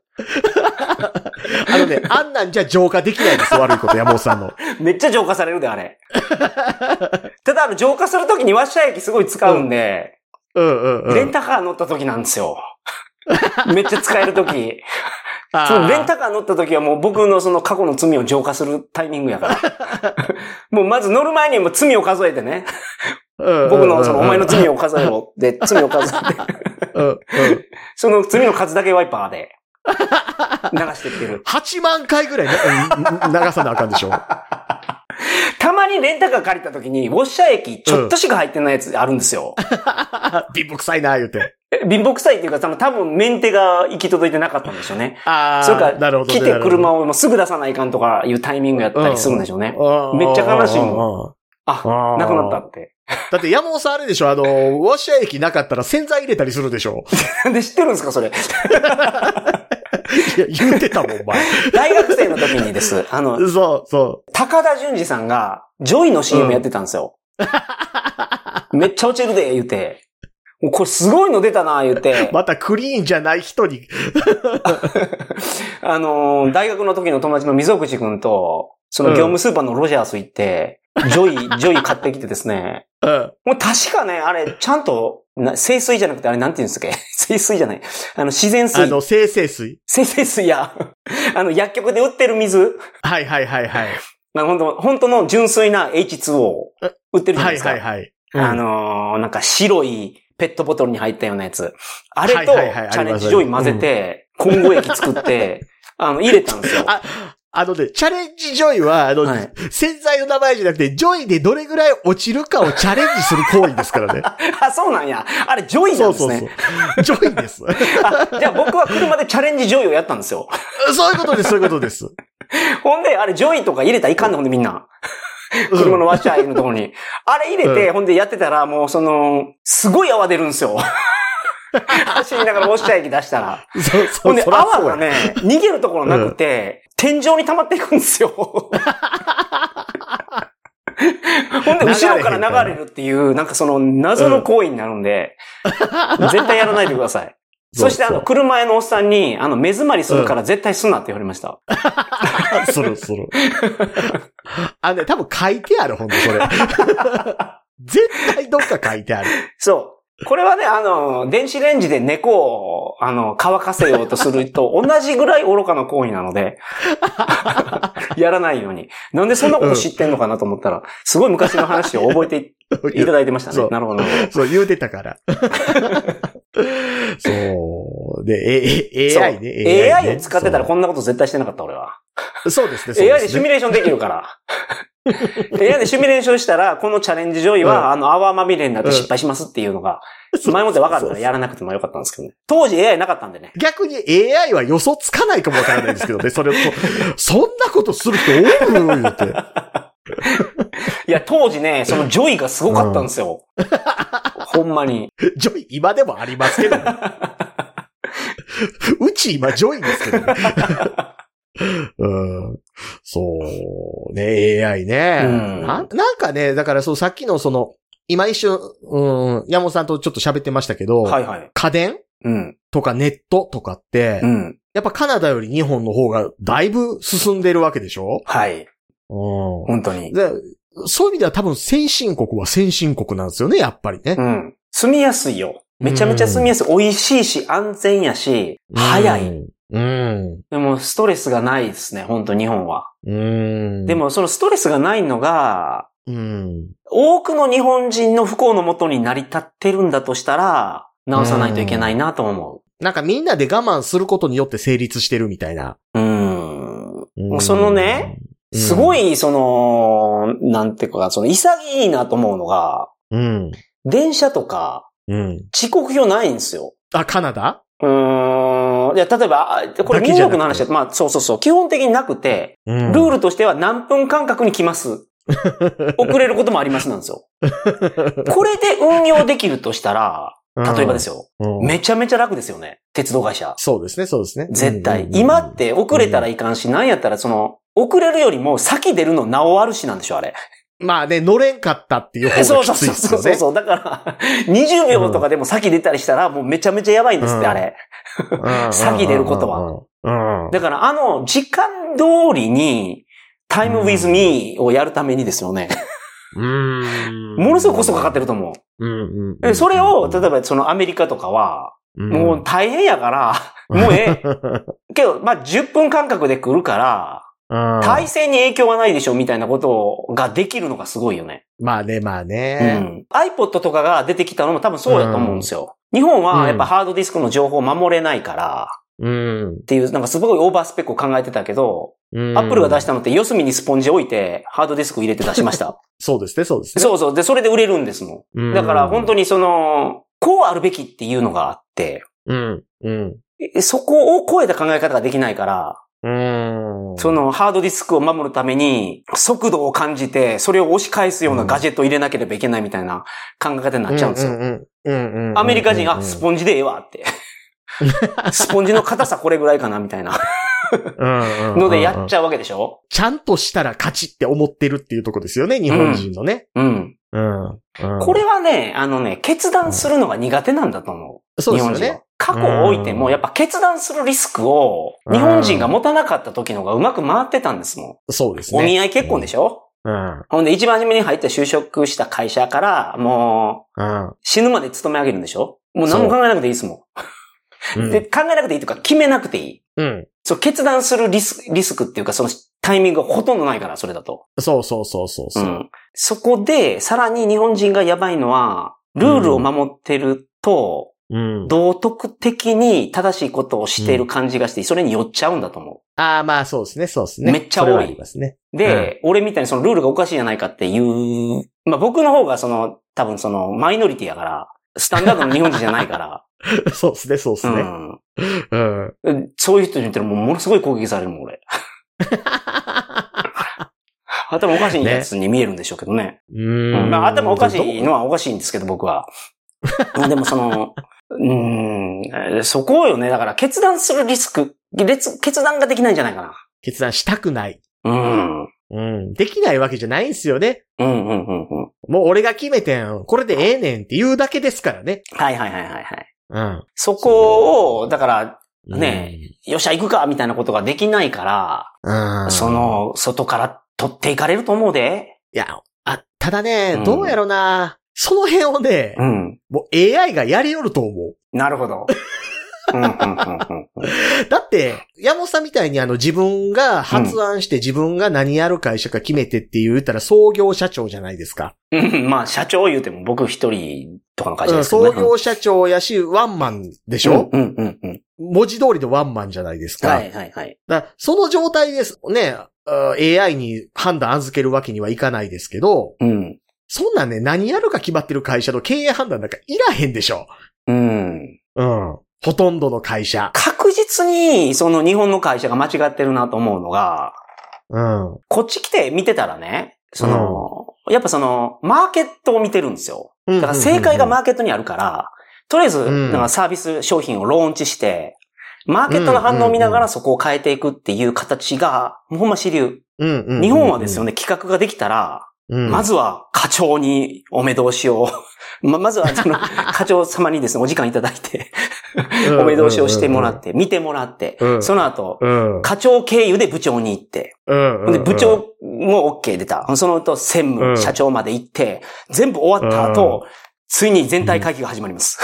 あのね、あんなんじゃ浄化できないです、悪いこと、山本さんの。めっちゃ浄化されるで、あれ。ただ、あの、浄化するときにワッシャー液すごい使うんで、うんうんうん。レンタカー乗った時なんですよ。めっちゃ使える時。あーそのレンタカー乗った時はもう僕のその過去の罪を浄化するタイミングやから。もうまず乗る前にもう罪を数えてね。僕のそのお前の罪を数えろで、罪を数えて。その罪の数だけワイパーで流してってる。8万回ぐらいね、うん流さなあかんでしょ。たまにレンタカー借りた時に、ウォッシャー液ちょっとしか入ってないやつあるんですよ。貧乏臭いな、言うて。え 貧乏臭いっていうか、その多分メンテが行き届いてなかったんでしょうね。ああ、それから、なるほどね。来て車をもうすぐ出さないかんとかいうタイミングやったりするんでしょうね。うんめっちゃ悲しいもんもあ、んなくなったって。だって山本さんあれでしょ？あの、ウォッシャー液なかったら洗剤入れたりするでしょ？なんで知ってるんですか、それ？いや、言うてたもん、お前。大学生の時にです。あの、そう、そ高田純次さんが、ジョイの CM やってたんですよ。めっちゃ落ちるで、言うて。これすごいの出たな、言うてう。またクリーンじゃない人に。あのー、大学の時の友達の溝口くんと、その業務スーパーのロジャース行って、ジョイ、ジョイ買ってきてですね。うん。もう確かね、あれ、ちゃんと、な清水じゃなくて、あれなんて言うんですか？清水じゃない。あの、自然水。あの、精製水。精製水や。あの、薬局で売ってる水。はいはいはいはい。まあ、本当本当の純粋な H2O を売ってるじゃないはいですか。はいはい。あのーなんか白いペットボトルに入ったようなやつ。あれと、チャレンジジョイ混ぜて、混合液作って、あの、入れたんですよ。あ、あのね、チャレンジジョイは、あの、はい洗剤の名前じゃなくて、ジョイでどれぐらい落ちるかをチャレンジする行為ですからね。あ、そうなんや。あれ、ジョイなそうそうんですね。そう。ジョイです。あじゃあ僕は車でチャレンジジョイをやったんですよ。そういうことです、そういうことです。ほんで、あれ、ジョイとか入れたらいかんの、ほんでみんな。車のウォッシャーのところに。あれ入れて、うんほんでやってたら、もうその、すごい泡出るんですよ。走りながらウォッシャー液出したら。そうそう、ほんで。泡がね、逃げるところなくて、天井に溜まっていくんですよ。ほんで、後ろから流れるっていう、なんかその謎の行為になるんで、絶対やらないでください。そしてあの、車屋のおっさんに、あの、目詰まりするから絶対すんなって言われました。する、する。あのね、多分書いてある、ほんと、それ。絶対どっか書いてある。そう。これはね、あの、電子レンジで猫を、あの、乾かせようとすると、同じぐらい愚かな行為なので、やらないように。なんでそんなこと知ってんのかなと思ったら、すごい昔の話を覚えていただいてました。ねなるほど。そう、言うてたから。そう。で、AI ね。AI ねを使ってたらこんなこと絶対してなかった、俺は。そうですね。AI でシミュレーションできるから。AI でシミュレーションしたら、このチャレンジ上位は、あの、泡まみれになって失敗しますっていうのが、前もって分かったからやらなくてもよかったんですけどね。当時 AI なかったんでね。逆に AI は予想つかないかもわからないですけどね。それと、そんなことする人多いの言うて。いや、当時ね、そのジョイがすごかったんですよ。ほんまに。ジョイ、今でもありますけどね。うち今ジョイですけどね。うん、そう、ね、AI ね、うんな。なんかね、だからそう、さっきのその、今一瞬、うん、山本さんとちょっと喋ってましたけど、はいはい。家電うん。とかネットとかって、うん。やっぱカナダより日本の方がだいぶ進んでるわけでしょ？はい。うん。本当に。でそういう意味では多分先進国は先進国なんですよね、やっぱりねう。ん。住みやすいよ。めちゃめちゃ住みやすい。美味しいし、安全やし、早い。うん。うん。でも、ストレスがないですね、本当日本は。うん。で、も、そのストレスがないのが、うん。多くの日本人の不幸のもとに成り立ってるんだとしたら、直さないといけないなと思なんかみんなで我慢することによって成立してるみたいな。う。うん。うんそのね、すご、い、その、なんていうか、その、潔いなと思うのが、うん。電車とか、うん。時刻表ないんですよ。あ、カナダ？うーん。いや、例えば、あこれニューヨークの話だと、まあ、そうそうそう。基本的になくて、ルルールとしては何分間隔に来ます。遅れることもありますなんですよ。これで運用できるとしたら、例えばですよ。よめちゃめちゃ楽ですよね。鉄道会社。そうですね、そうですね。絶対。うん今って遅れたらいかんし、なんやったらその、遅れるよりも先出るのなお悪しなんでしょ、あれ。まあね、乗れんかったっていう方がきそうそうついですよね。そうそうそう。だから、20秒とかでも先出たりしたら、もうめちゃめちゃやばいんですって、うんあれ。うん先出ることは。うん。だから、あの、時間通りに、タイム with me をやるためにですよね。うん。ものすごいコストかかってると思う。うんうんでそれを、例えばそのアメリカとかは、もう大変やから、もうええ。けど、まあ、10分間隔で来るから、うん、体制に影響はないでしょみたいなことができるのがすごいよね。まあね、まあうね。ん。iPod とかが出てきたのも多分そうやと思うんですよ。日本はやっぱハードディスクの情報を守れないから、うん。っていう、なんかすごいオーバースペックを考えてたけど、うんアップルが出したのって四隅にスポンジ置いて、ハードディスク入れて出しました。そうですね、そうですね。そうそう。で、それで売れるんですもん。だから本当にその、こうあるべきっていうのがあって、うん。うん。えそこを超えた考え方ができないから、うん。そのハードディスクを守るために、速度を感じて、それを押し返すようなガジェットを入れなければいけないみたいな考え方になっちゃうんですよ。アメリカ人、あ、スポンジでええわって。スポンジの硬さこれぐらいかなみたいなンのでやっちゃゃうわけでしょ？ちゃんとしたら勝ちって思ってるっていうとこですよね、日本人のね。うん。うん。うんこれはね、あのね、決断するのが苦手なんだと思う。そうですね。。過去を置いても、うんやっぱ決断するリスクを、日本人が持たなかった時の方がうまく回ってたんですもん。おそうですね。見合い結婚でしょ？うん。ほんで、一番初めに入って就職した会社から、もう、うん死ぬまで勤め上げるんでしょ？もう何も考えなくていいですもうん。ん。で、考えなくていいとか、決めなくていい。うん。そう、決断するリスリスクっていうか、そのタイミングがほとんどないから、それだと。そうそうそうそうそうう。ん。そこで、さらに日本人がやばいのは、ルールを守ってると、うん。道徳的に正しいことをしている感じがして、それに寄っちゃうんだと思ああ、まあそうですね、そうですね。めっちゃ多いね。う。で、俺みたいにそのルールがおかしいじゃないかっていう、まあ僕の方がその、多分その、マイノリティやから、スタンダードの日本人じゃないから、そうですね、そうですね。うん。うん。そういう人に言ったらもうものすごい攻撃されるもん、俺。頭おかしいやつに見えるんでしょうけどね。ううんん。まあ頭おかしいのはおかしいんですけど、僕は。まあでもその、うん、えーそこよね。だから決断するリスク、決決断ができないんじゃないかな。決断したくない。うん。うん。できないわけじゃないんですよね。うん、うん、うん、うん。もう俺が決めてん、これでええねんって言うだけですからね。はいはいはいはいはい。うん。そこを、だから、ねうんよっしゃ行くかみたいなことができないから、うん。そ、の、外から取っていかれると思うで。いや、あ、ただね、うんどうやろな。その辺をね、うん。もう AI がやりよると思う。なるほど。だって、山本さんみたいにあの自分が発案して自分が何やる会社か決めてって言ったら創業社長じゃないですか。うん、まあ、社長言うても僕一人とかの会社うんですけどね。創業社長やし、ワンマンでしょ、うん、うん、うん。文字通りでワンマンじゃないですか。はい、はい、はい。だその状態です。ね、あ AI に判断預けるわけにはいかないですけど、うん。そんなんね、何やるか決まってる会社の経営判断なんかいらへんでしょ。うん。うん。ほとんどの会社。確実に、その日本の会社が間違ってるなと思うのが、うん。こっち来て見てたらね、その、やっぱその、マーケットを見てるんですよ。だから正解がマーケットにあるから、とりあえず、うんなんかサービス商品をローンチして、マーケットの反応を見ながらそこを変えていくっていう形が、ほんま主流。うんうんうんうん日本はですよね、企画ができたら、うんまずは課長にお目通しを、ま、まずはその 課長様にですね、お時間いただいて、お目通しをしてもらって、見てもらってう、んその後、うん。課長経由で部長に行って、うん。で部長も OK 出た。その後、専務、うん社長まで行って、全部終わった後、ついに全体会議が始まります。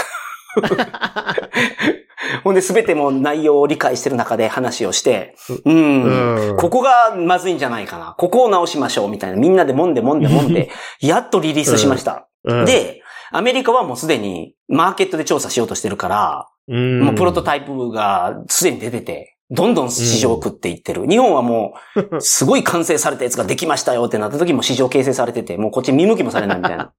ほんで、すべても内容を理解してる中で話をして、うん、うんここがまずいんじゃないかな。ここを直しましょう、みたいな。みんなで揉んで揉んで揉んで、やっとリリースしました。うん、で、アメリカはもうすでにマーケットで調査しようとしてるから、うん、もうプロトタイプがすでに出てて、どんどん市場を食っていってる。日本はもう、すごい完成されたやつができましたよってなった時も市場形成されてて、もうこっち見向きもされないみたいな。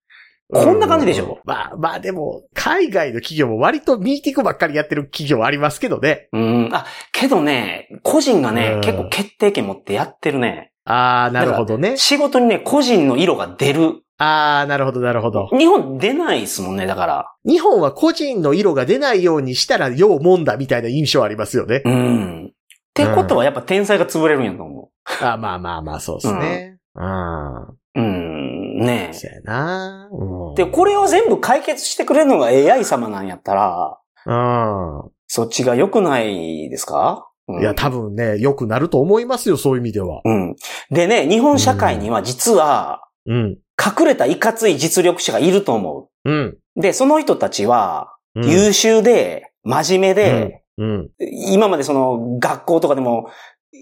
こんな感じでしょ？うんまあ、まあでも、海外の企業も割とミーティングばっかりやってる企業ありますけどね。うん。あ、けどね、個人がね、うん結構決定権持ってやってるね。ああ、なるほどね。仕事にね、個人の色が出る。ああ、なるほど、なるほど。日本出ないですもんね、だから。日本は個人の色が出ないようにしたらようもんだみたいな印象ありますよね。うん。ってことはやっぱ天才が潰れるんやと思あーまあまあまあ、そうですね。うん。う。うん、ねえ。そうやな。うん。で、これを全部解決してくれるのが AI 様なんやったら、うそっちが良くないですか、うんん。いや、多分ね、良くなると思いますよ、そういう意味では。うん。でね、日本社会には実は、うん。隠れたいかつい実力者がいると思うん。う。で、その人たちは、うん優秀で、真面目で、うん。今までその、学校とかでも、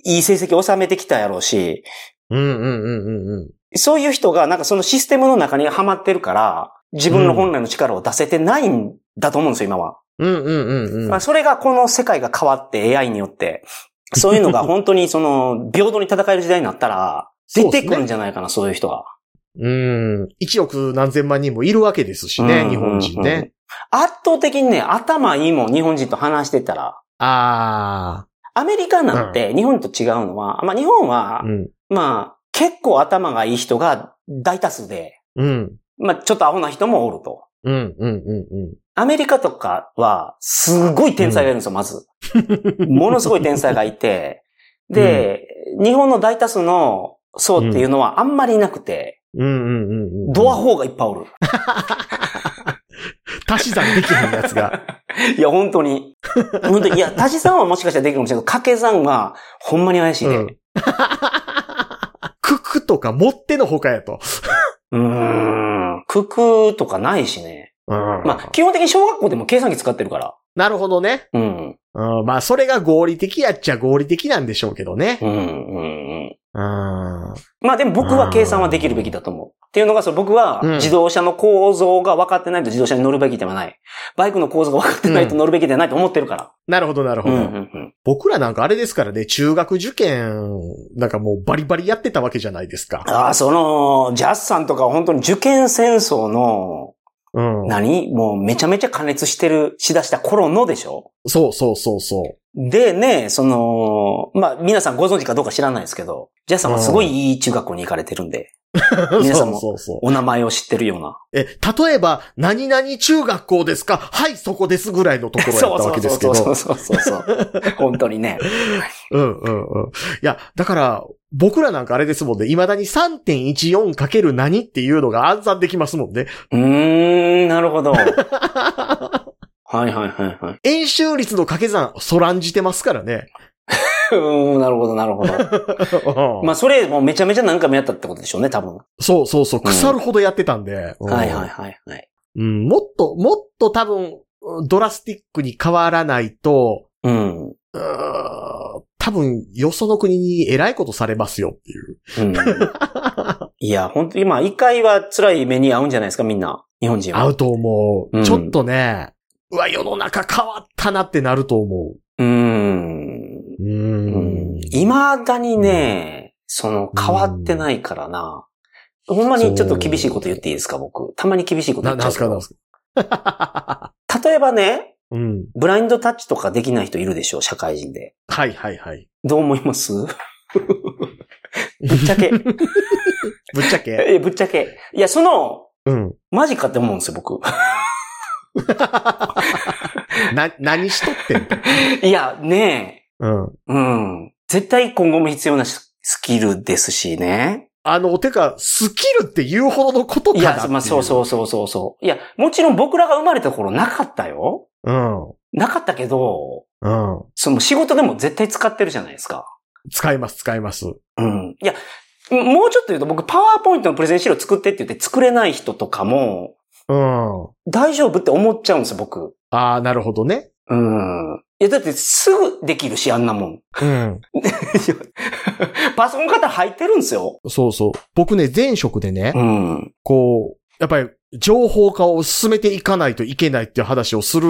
いい成績を収めてきたやろうし、うんうんうんうんうん。そういう人がなんかそのシステムの中にはまってるから、自分の本来の力を出せてないんだと思うんですよ、今は。うんうんうんうん。まあそれがこの世界が変わって AI によって、そういうのが本当にその、平等に戦える時代になったら、出てくるんじゃないかな、そういう人が。うん。1億何千万人もいるわけですしね、うん日本人ね。圧倒的にね、頭いいもん、日本人と話してたら。あアメリカなんて日本と違うのは、まあ日本はあ。、うん。まあ結構頭がいい人が大多数で、うん。まあちょっとアホな人もおると。うんうんうんアメリカとかは、すごい天才がいるんですよ、まず。ものすごい天才がいて、で、日本の大多数の層っていうのはあんまりいなくて、うん。うんうんうんうん。ドアホーがいっぱいおる。足し算できへんやつが。いや、本当に。本当に。いや、足し算はもしかしたらできるかもしれないけど、掛け算はほんまに怪しいね。うんとか持ってのほかやと。うーん。九九とかないしね。うんまあ、基本的に小学校でも計算機使ってるから。なるほどね。うん。うん、まあ、それが合理的やっちゃ合理的なんでしょうけどね。うん、うん、うん。うん。まあでも僕は計算はできるべきだと思う。っていうのが、僕はうん自動車の構造が分かってないと自動車に乗るべきではない。バイクの構造が分かってないと乗るべきではないと思ってるから。なるほど、なるほど。うん、うん、うん。僕らなんかあれですからね、中学受験、なんかもうバリバリやってたわけじゃないですか。ああ、その、ジャスさんとかは本当に受験戦争の、うん。何？もうめちゃめちゃ加熱してる、しだした頃のでしょ？そうそうそうそう。でね、その、まあ皆さんご存知かどうか知らないですけど、ジャスさんはすごいいい中学校に行かれてるんで、皆さんも。お名前を知ってるような。え、例えば、何々中学校ですか？はい、そこですぐらいのところやったわけですけど。そうそうそうそう。本当にね。うんうんうん。いや、だから、僕らなんかあれですもんね、未だに 3.14× かける何っていうのが暗算できますもんね。うーん、なるほど。はいはいはいはい。演習率の掛け算、そらんじてますからね。うーん、なるほどなるほど。まあそれもうめちゃめちゃ何回もやったってことでしょうね、多分。そうそうそう、腐るほどやってたんで。うんはいはいはいはい。うん、もっと、もっと多分、ドラスティックに変わらないと、うん。う多分、よその国に偉いことされますよっていう。うん、いや、本当にまあ一回は辛い目に遭うんじゃないですか、みんな。日本人は。合うと思う。うんちょっとね、うわ、世の中変わったなってなると思うーん。う。ん。未だにね、その変わってないからな。ほんまにちょっと厳しいこと言っていいですか、僕。たまに厳しいことな、言っちゃうなんすか、なんすか。例えばね、うん。ブラインドタッチとかできない人いるでしょ、社会人で。はいはいはい。どう思います？ぶっちゃけ。ぶっちゃけ？え、ぶっちゃけ。いや、その、うん。マジかって思うんですよ、僕。な、何しとってんの？いや、ねうん。え。うん。絶対今後も必要なススキルですしね。あの、てか、スキルって言うほどのことかいなっていう。や、まあ、そうそうそうそうそう。いや、もちろん僕らが生まれた頃なかったよ。うん。なかったけど、うん。その仕事でも絶対使ってるじゃないですか。使います、使います。うん。いや、もうちょっと言うと僕パワーポイントのプレゼン資料作ってって言って作れない人とかも、うん。大丈夫って思っちゃうんですよ、僕。ああ、なるほどね。うん。いや、だってすぐできるし、あんなもん。うん。パソコン型入ってるんですよ。そうそう。僕ね、前職でね、うん。こう、やっぱり情報化を進めていかないといけないっていう話をする、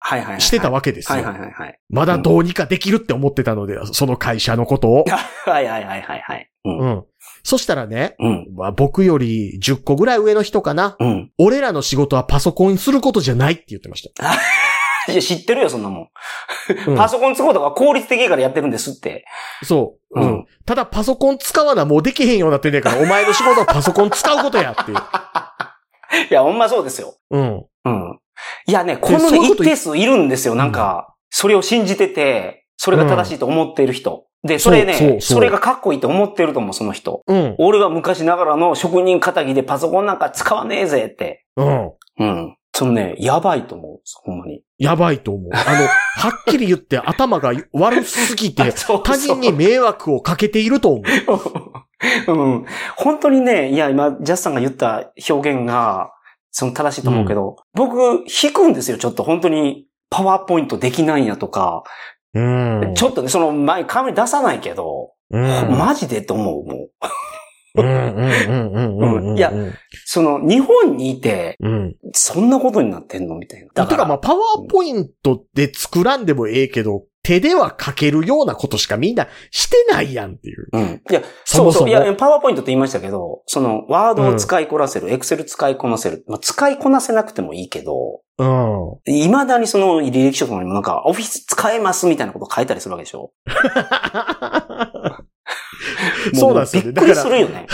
はいはいはい。してたわけですよ。はいはいはいはい。まだどうにかできるって思ってたので、その会社のことを。はいはいはいはいはい。うん。うん。そしたらね、うん。まあ、僕より10個ぐらい上の人かな。うん。俺らの仕事はパソコンにすることじゃないって言ってまし いや、知ってるよ、そんなもん。パソコン使うとか効率的やからやってるんですって。そう。ううんん。ただパソコン使わなもうできへんようになってんねんから、お前の仕事はパソコン使うことやっていう。いや、ほんまそうですよ。うん。うん。いやね、このね、一定数いるんですよ。なんか、それを信じてて、それが正しいと思っている人。で、それねそれがかっこいいと思ってると思う、その人。うん。俺は昔ながらの職人仇でパソコンなんか使わねえぜって。うん。うん。そのね、やばいと思う。ほんまに。やばいと思う。あの、はっきり言って頭が悪すぎて、他人に迷惑をかけていると思う。うん。本当にね、いや、今、ジャスさんが言った表現が、その正しいと思うけど、僕、引くんですよ、ちょっと本当に。パワーポイントできないんやとか、うん。ちょっとね、その前、カメラ出さないけど、うん。マジでと思う、もう。うんうんうんうんうんうん。いやその、日本にいて、うん。そんなことになってんのみたいな。だからまあ、パワーポイントで作らんでもええけど、手では書けるようなことしかみんなしてないやんっていう。うん。いや、そもそもそうそう。いや、パワーポイントって言いましたけど、その、ワードを使いこなせる、エクセル使いこなせる。まあ、使いこなせなくてもいいけど、うん。未だにその履歴書とかにもなんか、オフィス使えますみたいなこと書いたりするわけでしょ？そうなんですよね。びっくりだから、するよね。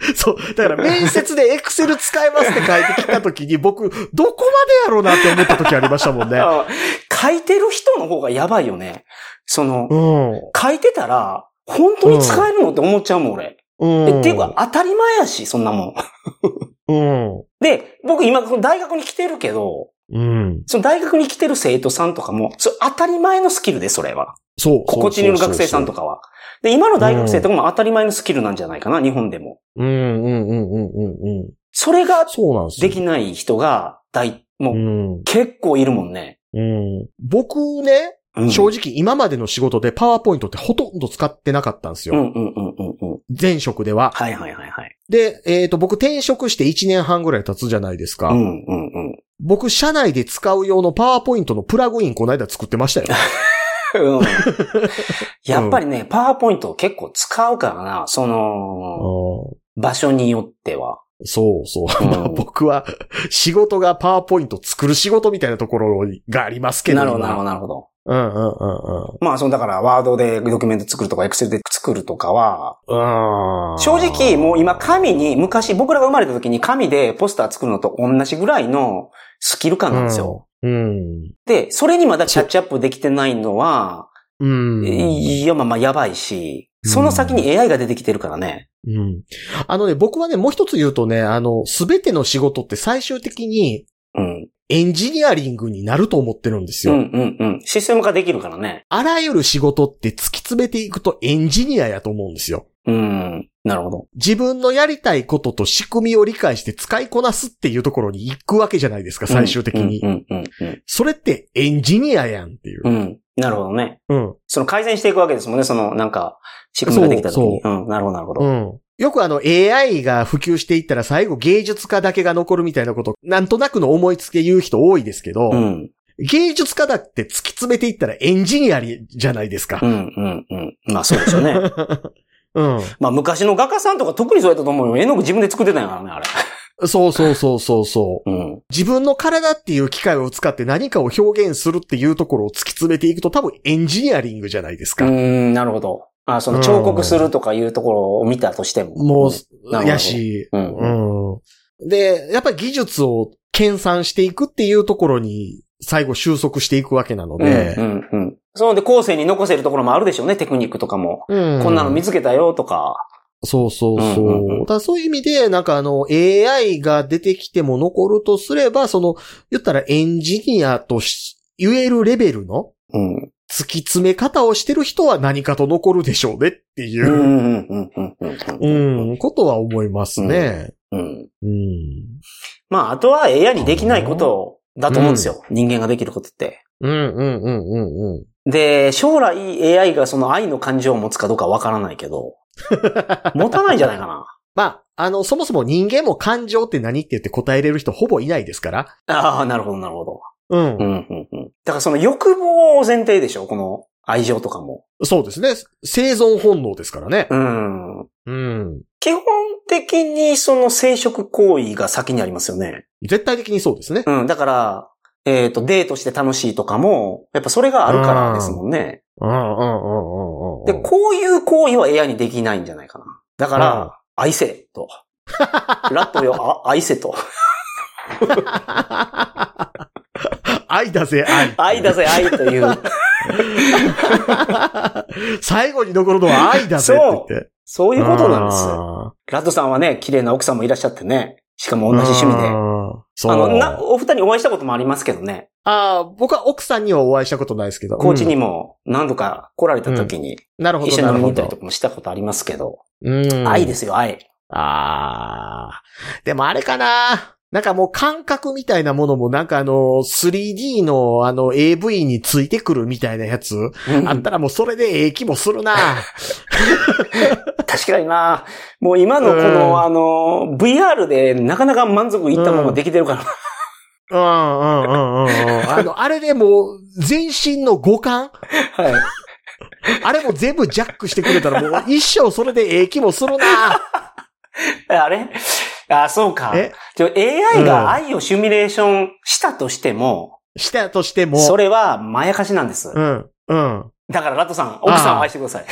そう。だから面接でエクセル使えますって書いてきたときに僕、どこまでやろうなって思ったときありましたもんね。あ書いてる人の方がやばいよね。その、うん。書いてたら、本当に使えるのって思っちゃうもん、俺。うん。えっていうか、当たり前やし、そんなもん。うん。で、僕今、大学に来てるけど、うん。その大学に来てる生徒さんとかも、それ当たり前のスキルで、それは。そう。こっちにいる学生さんとか。かは。で、今の大学生とかも当たり前のスキルなんじゃないかな、日本でも。うんうんうんうんうんうん。それがそうなんですよ。できない人が、大、もう、うん。結構いるもんね。うん。僕ね、うん正直今までの仕事でパワーポイントってほとんど使ってなかったんですよ。うんうんうんうんうん。前職では。はいはいはいはい。で、えっ、と、僕転職して1年半ぐらい経つじゃないですか。うんうんうん。僕、社内で使う用のパワーポイントのプラグインこの間作ってましたよ。うん やっぱりね、パワーポイントを結構使うからな、その、うん場所によっては。そうそう。うんまあ 僕は仕事がパワーポイント作る仕事みたいなところがありますけど。なるほど、なるほど、今なるほど。うんうんうんまあ、その、だから、ワードでドキュメント作るとか、エクセルで作るとかは、うん。うん。正直、もう今、紙に、昔、僕らが生まれた時に紙でポスター作るのと同じぐらいのスキル感なんですよ。うん。で、それにまだキャッチアップできてないのは、うん。いや、まあまあ、やばいし、その先に AI が出てきてるからね。うん。あのね、僕はね、もう一つ言うとね、あの、すべての仕事って最終的にうん。エンジニアリングになると思ってるんですよ。うんうんうん。システム化できるからね。あらゆる仕事って突き詰めていくとエンジニアやと思うんですよ。うん。なるほど。自分のやりたいことと仕組みを理解して使いこなすっていうところに行くわけじゃないですか、最終的に。それってエンジニアやんっていうう。ん。うん。なるほどね。うん。その改善していくわけですもんね。その、なんか、仕組みができた時に。そううん。なるほど、なるほど。うん。よくあの AI が普及していったら最後芸術家だけが残るみたいなこと、なんとなくの思いつきで言う人多いですけど、うん。芸術家だって突き詰めていったらエンジニアじゃないですかう。ん、うん、うん。まあそうでしょうね。うん。まあ昔の画家さんとか特にそうやったと思うよ。絵の具自分で作ってたんやからね、あれ。そうそうそうそうそう。うん。自分の体っていう機械を使って何かを表現するっていうところを突き詰めていくと多分エンジニアリングじゃないですうか。ん、なるほど。あ、その彫刻するとかいうところを見たとしても。もう、なるほどやし、うん。うん。で、やっぱり技術を研鑽していくっていうところに最後収束していくわけなのうん、でう、ん、うん。そので後世に残せるところもあるでしょうね、テクニックとかも。うんこんなの見つけたよとか。そうそうそう。うんうんうんだそういう意味で、なんかあの、AI が出てきても残るとすれば、その、言ったらエンジニアとし言えるレベルのうん。突き詰め方をしてる人は何かと残るでしょうねっていうん、う、うん、ことは思いますね。うん。うん。まあ、あとは AI にできないことだと思うんですよ。人間ができることって。うんうんうんうんうん。で、将来 AI がその愛の感情を持つかどうかわからないけど、持たないんじゃないかな。まあ、あの、そもそも人間も感情って何って言って答えれる人ほぼいないですから。ああ、なるほど、なるほど。うん。うん、うん、うん。だからその欲望を前提でしょこの愛情とかも。そうですね。生存本能ですからね。うん。うん。基本的にその生殖行為が先にありますよね。絶対的にそうですね。うん。だから、えっ、と、デートして楽しいとかも、やっぱそれがあるからですもんね。うんうんうんうんうん。で、こういう行為は AI にできないんじゃないかな。だから、愛せ、と。ラットよ、あ 愛せと。愛だぜ、愛。愛だぜ、愛という。最後に残るのは愛だぜって言って。そういうことなんです。あラットさんはね、綺麗な奥さんもいらっしゃってね。しかも同じ趣味で。うあ。の、な、お二人お会いしたこともありますけどね。あー僕は奥さんにはお会いしたことないですけど。高知にも。も何度か来られた時になるほど、一緒になるほど飲みに行ったりと。かもしたことありますけど。うん。愛ですよ、愛。ああ。でもあれかな。なんかもう感覚みたいなものもなんかあの、3D のあの AV についてくるみたいなやつ、あったらもうそれでええ気もするな。確かにな。もう今のこの、うんあの、VR でなかなか満足いったものができてるから。うんうんうんうんうん。あの、あれでもう全身の五感？はい。あれも全部ジャックしてくれたらもう一生それでええ気もするな。え あれ？あ、そうか。え？AI が愛をシミュレーションしたとしても、したとしても。それはまやかしなんです。うん。うん。だからラットさん、奥さんを愛してください。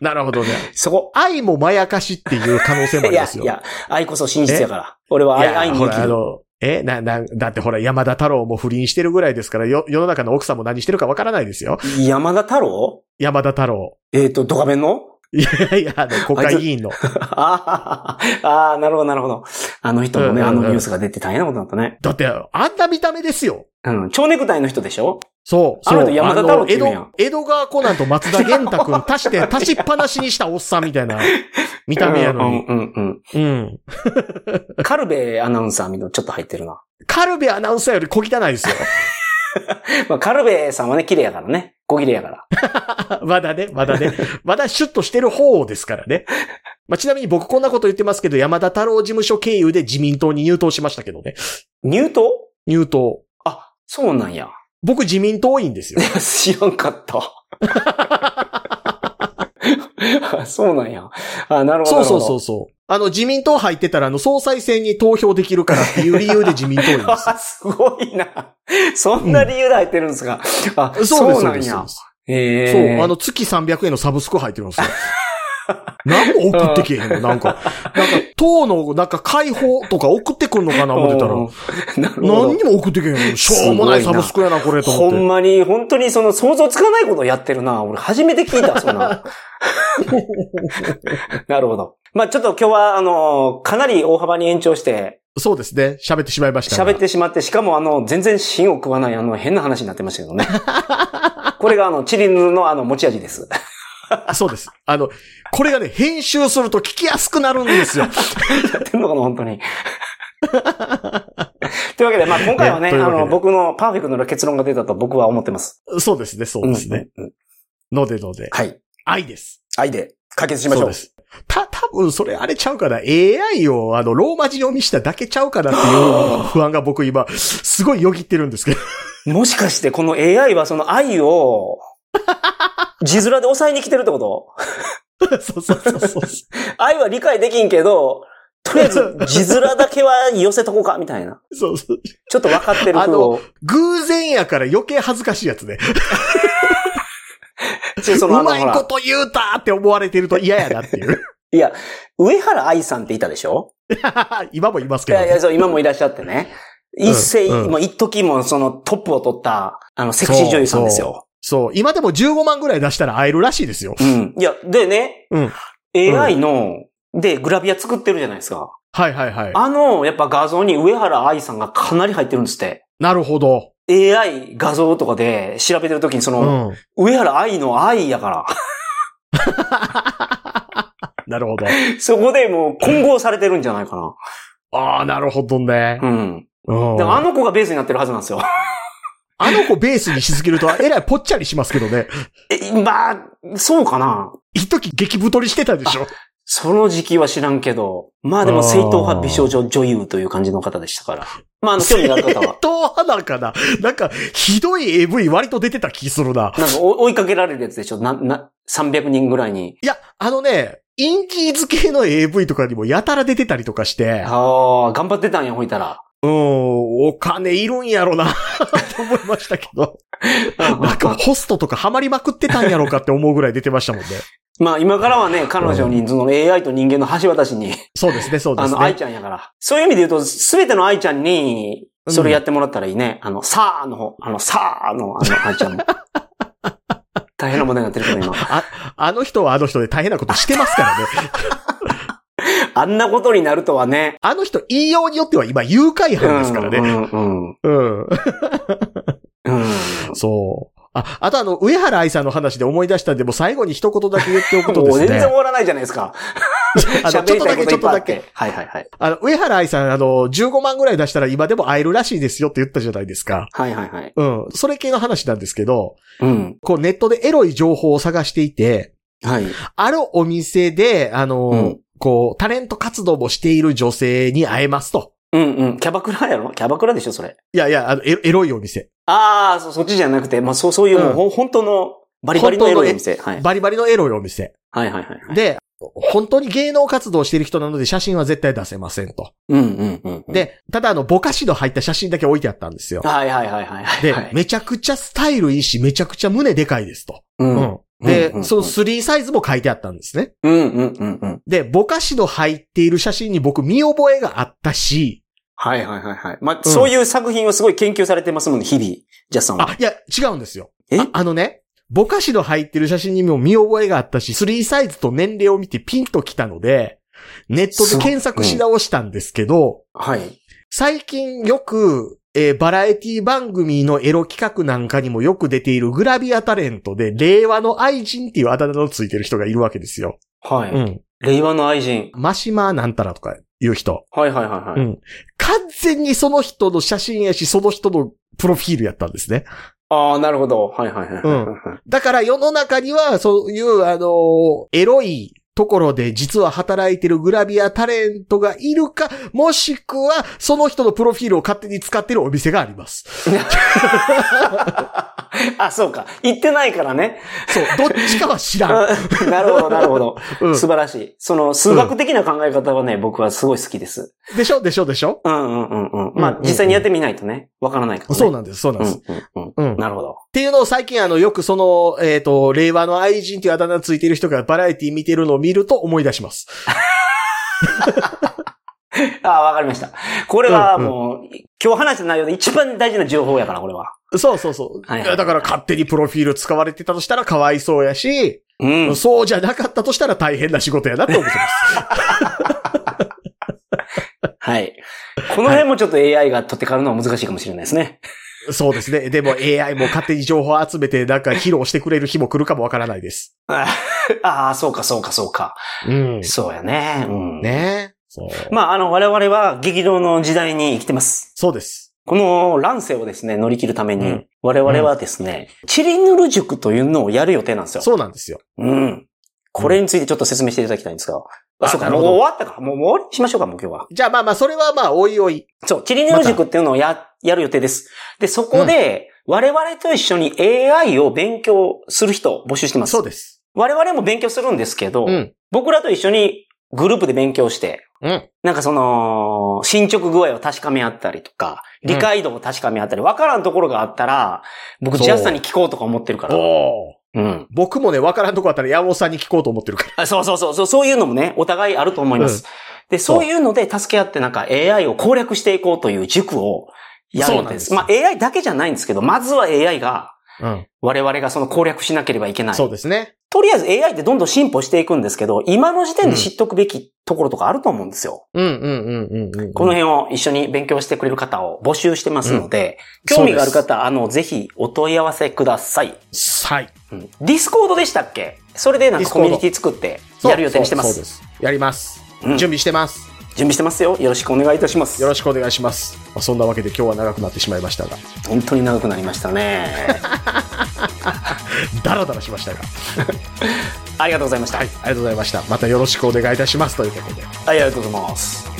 なるほどね。そこ。愛もまやかしっていう可能性もあいります、よ。やいや、愛こそ真実やから。俺はい愛愛に生きる。の、え、な、な、だってほら、山田太郎も不倫してるぐらいですから、よ、世の中の奥さんも何してるかわからないですよ。山田太郎？山田太郎。えっ、と、ドカベンの？いやいや、あの、国会議員の。あ ーあー、なるほど、なるほど。あの人もね、うんうんうんあのニュースが出て大変なことになったね。だって、あんな見た目ですよ。うん。蝶ネクタイの人でしょ？そう、あのそう。人山田太郎ってあの言う江戸、川コナンと松田玄太くん足して、足しっぱなしにしたおっさんみたいな 見た目やのに。うんうんうんうん。うん。カルベアナウンサーみたいなちょっと入ってるな。カルベアナウンサーより小汚いですよ。まあ、カルベさんはね、綺麗やからね。小綺麗やから。まだね、まだね。まだシュッとしてる方ですからね。まあ、ちなみに僕こんなこと言ってますけど、山田太郎事務所経由で自民党に入党しましたけどね。入党？入党。あ、そうなんや。僕自民党員ですよ 知らんかった。あそうなんや。あ、なるほど。そうそうそうそう。あの、自民党入ってたら、あの、総裁選に投票できるからっていう理由で自民党員です。あ、すごいな。そんな理由で入ってるんですか？うです、そう。なんや。そう、あの、月300円のサブスク入ってるんですよ。何も送ってけえへんの？なんか、なんか、党の、なんか、解放とか送ってくんのかな？思ってたら、何にも送ってけえへんの？しょうもないサブスクやな、これ、とほ思って。んまに、本当にその想像つかないことをやってるな。俺初めて聞いた、そんな。なるほど。まあちょっと今日は、あの、かなり大幅に延長して、そうですね。喋ってしまいましたが。喋ってしまって、しかもあの、全然芯を食わない、あの、変な話になってましたけどね。これがあの、チリヌのあの、持ち味です。そうです。あの、これがね、編集すると聞きやすくなるんですよ。やってんのかな、本当に。というわけで、まあ今回はね、あの、僕のパーフェクトな結論が出たと僕は思ってます。そうですね、そうですね。うんのでので。はい。愛です。愛で解決しましょう。そうです。た、多分それあれちゃうかな。AI をあの、ローマ字読みしただけちゃうかなっていう 不安が僕今、すごいよぎってるんですけど。もしかしてこの AI はその愛を、字面で抑えに来てるってこと？そうそうそうそう。愛は理解できんけど、とりあえず字面だけは寄せとこうか、みたいな。そうそう。ちょっと分かってる風を。偶然やから余計恥ずかしいやつね。ちょそうのあのまいこと言うたって思われてると嫌やなっていう。いや、上原愛さんっていたでしょ？今もいますけど、いやいや、そう、今もいらっしゃってね。一世、うんもう一時もそのトップを取った、あの、セクシー女優さんですよ。そう。今でも15万ぐらい出したら会えるらしいですよ。うん。いや、でね、うん。AI の、で、グラビア作ってるじゃないですか。はいはいはい。あの、やっぱ画像に上原愛さんがかなり入ってるんですって。なるほど。AI 画像とかで調べてるときにそうの、ん。上原愛の愛やから、なるほど。そこでもう混合されてるんじゃないかな。ああ、なるほどね。うん。うんだからあの子がベースになってるはずなんですよ。あの子ベースにしすぎると、えらいぽっちゃりしますけどね。え、まあ、そうかな。一時激太りしてたでしょ。その時期は知らんけど、まあでも正統派美少女女優という感じの方でしたから。まあ、あの、興味がある方は。正統派なんかななんか、ひどい AV 割と出てた気するな。なんかお追いかけられるやつでしょ？な、な、300人ぐらいに。いや、あのね、インディーズ系の AV とかにもやたら出てたりとかして、ああ、頑張ってたんや、ほいたら。うん、お金いるんやろな、と思いましたけど。なんか、ホストとかハマりまくってたんやろかって思うぐらい出てましたもんね。まあ今からはね、彼女にその AI と人間の橋渡しに、そうですね、そうであの、愛すね。ちゃんやから。そういう意味で言うと、すべての愛ちゃんに、それやってもらったらいいね。あの、さあの方、あの、さあの、あの、愛ちゃんも。大変な問題になってるけど今。あの人はあの人で大変なことしてますからね。あんなことになるとはね。あの人、言いようによっては今誘拐犯ですからね。うん、うん、うん。うん。そう。あ、あとあの、上原愛さんの話で思い出したんで、もう最後に一言だけ言っておくともう全ですね。然終わらないじゃないですか。あの、ちょっとだけ、ちょっとだけ。てはいはいはい。あの、上原愛さん、あの、15万ぐらい出したら今でも会えるらしいですよって言ったじゃないですか。はいはいはい。うん。それ系の話なんですけど、うん。こうネットでエロい情報を探していて、はい。あるお店で、あの、うんこう、タレント活動もしている女性に会えますと。うんうん。キャバクラやろ？キャバクラでしょそれ。いやいや、あの、エロエロいお店。ああ、そそっちじゃなくて、まあそう、そういうもう、うんほん本当の、バリバリのエロいお店。はい。バリバリのエロいお店。はいはいはいはい。で、本当に芸能活動している人なので写真は絶対出せませんと。うんうんうんうん。、で、ただあの、ぼかしの入った写真だけ置いてあったんですよ。はいはいはいはいはい。で、はい、めちゃくちゃスタイルいいし、めちゃくちゃ胸でかいですと。うん。うんうん。で、うんうんその3サイズも書いてあったんですね。うんうんうん。で、ぼかしの入っている写真に僕見覚えがあったし、はいはいはいはい。まあ、そういう作品をすごい研究されてますもんね、日々。ジャスさんは。あ、いや、違うんですよ。え？ああのね、ぼかしの入ってる写真にも見覚えがあったし、3サイズと年齢を見てピンときたので、ネットで検索し直したんですけど、はい。最近よく、えーバラエティ番組のエロ企画なんかにもよく出ているグラビアタレントで、令和の愛人っていうあだ名のついてる人がいるわけですよ。はい。うん。令和の愛人。マシマなんたらとかいう人。はいはいはいはい。うん。完全にその人の写真やし、その人のプロフィールやったんですね。ああ、なるほど。はいはいはい。うんだから世の中には、そういう、あのエロいところで実は働いてるグラビアタレントがいるか、もしくは、その人のプロフィールを勝手に使ってるお店があります。あ、そうか。言ってないからね。そう、どっちかは知らん。う んなるほど、なるほど。うん素晴らしい。その、数学的な考え方はね、僕はすごい好きです。でしょ？でしょ？でしょ？うんうんうんうん。まあうんうん、実際にやってみないとね、わからないからね。そうなんです、そうなんうです。んうんうん。うん。っなるほど。ていうのを最近あの、よくその、えっ、と、令和の愛人っていうあだ名ついてる人がバラエティ見てるのを見ると思い出します。あ あ、わかりました。これはもう、今日話した内容で一番大事な情報やから、これは。そうそうそう。はいはいはいだから勝手にプロフィール使われてたとしたらかわいそうやし、うん。そうじゃなかったとしたら大変な仕事やなって思ってます。はい。この辺もちょっと AI が取って代わるのは難しいかもしれないですね。そうですね。でも AI も勝手に情報を集めてなんか披露してくれる日も来るかもわからないです。ああ、そうか、そうか、そうか。うん。そうやね。うん。ねそう。まあ、あの、我々は激動の時代に生きてます。そうです。この乱世をですね、乗り切るために、うん我々はですね、チリヌル塾というのをやる予定なんですよ。そうなんですよ。うん。これについてちょっと説明していただきたいんですが。あ、そうか、もう終わったか。もうもう終わりしましょうか、もう今日は。じゃあまあまあ、それはまあ、おいおい。そう、チリヌル塾っていうのをや、やる予定です。で、そこで、我々と一緒に AI を勉強する人を募集してます。そうです。我々も勉強するんですけど、うん。僕らと一緒にグループで勉強して、うん。なんかその、進捗具合を確かめ合ったりとか、理解度を確かめ合ったり、わからんところがあったら、僕ジャスさんに聞こうとか思ってるから。おうん。僕もね、わからんとこあったら山本さんに聞こうと思ってるから。あそうそうそうそう、そういうのもね、お互いあると思います。で、そういうので助け合ってなんか AI を攻略していこうという塾をやるんで。そうなんですすまあ AI だけじゃないんですけど、まずは AI が、うん。我々がその攻略しなければいけない。そうですね。とりあえず AI ってどんどん進歩していくんですけど、今の時点で知っとくべきところとかあると思うんですよ。うんうんうんうんうん。この辺を一緒に勉強してくれる方を募集してますので、うん興味がある方、あの、ぜひお問い合わせください。はい。うんディスコードでしたっけ？それでなんかコミュニティ作ってやる予定にしてます。そうです。やります。うん準備してます。準備してますよ。よろしくお願いいたします。よろしくお願いします。まあ、そんなわけで今日は長くなってしまいましたが、本当に長くなりましたね。ダラダラしましたが。ありがとうございました。はい、ありがとうございました。またよろしくお願いいたしますということで。はい、ありがとうございます。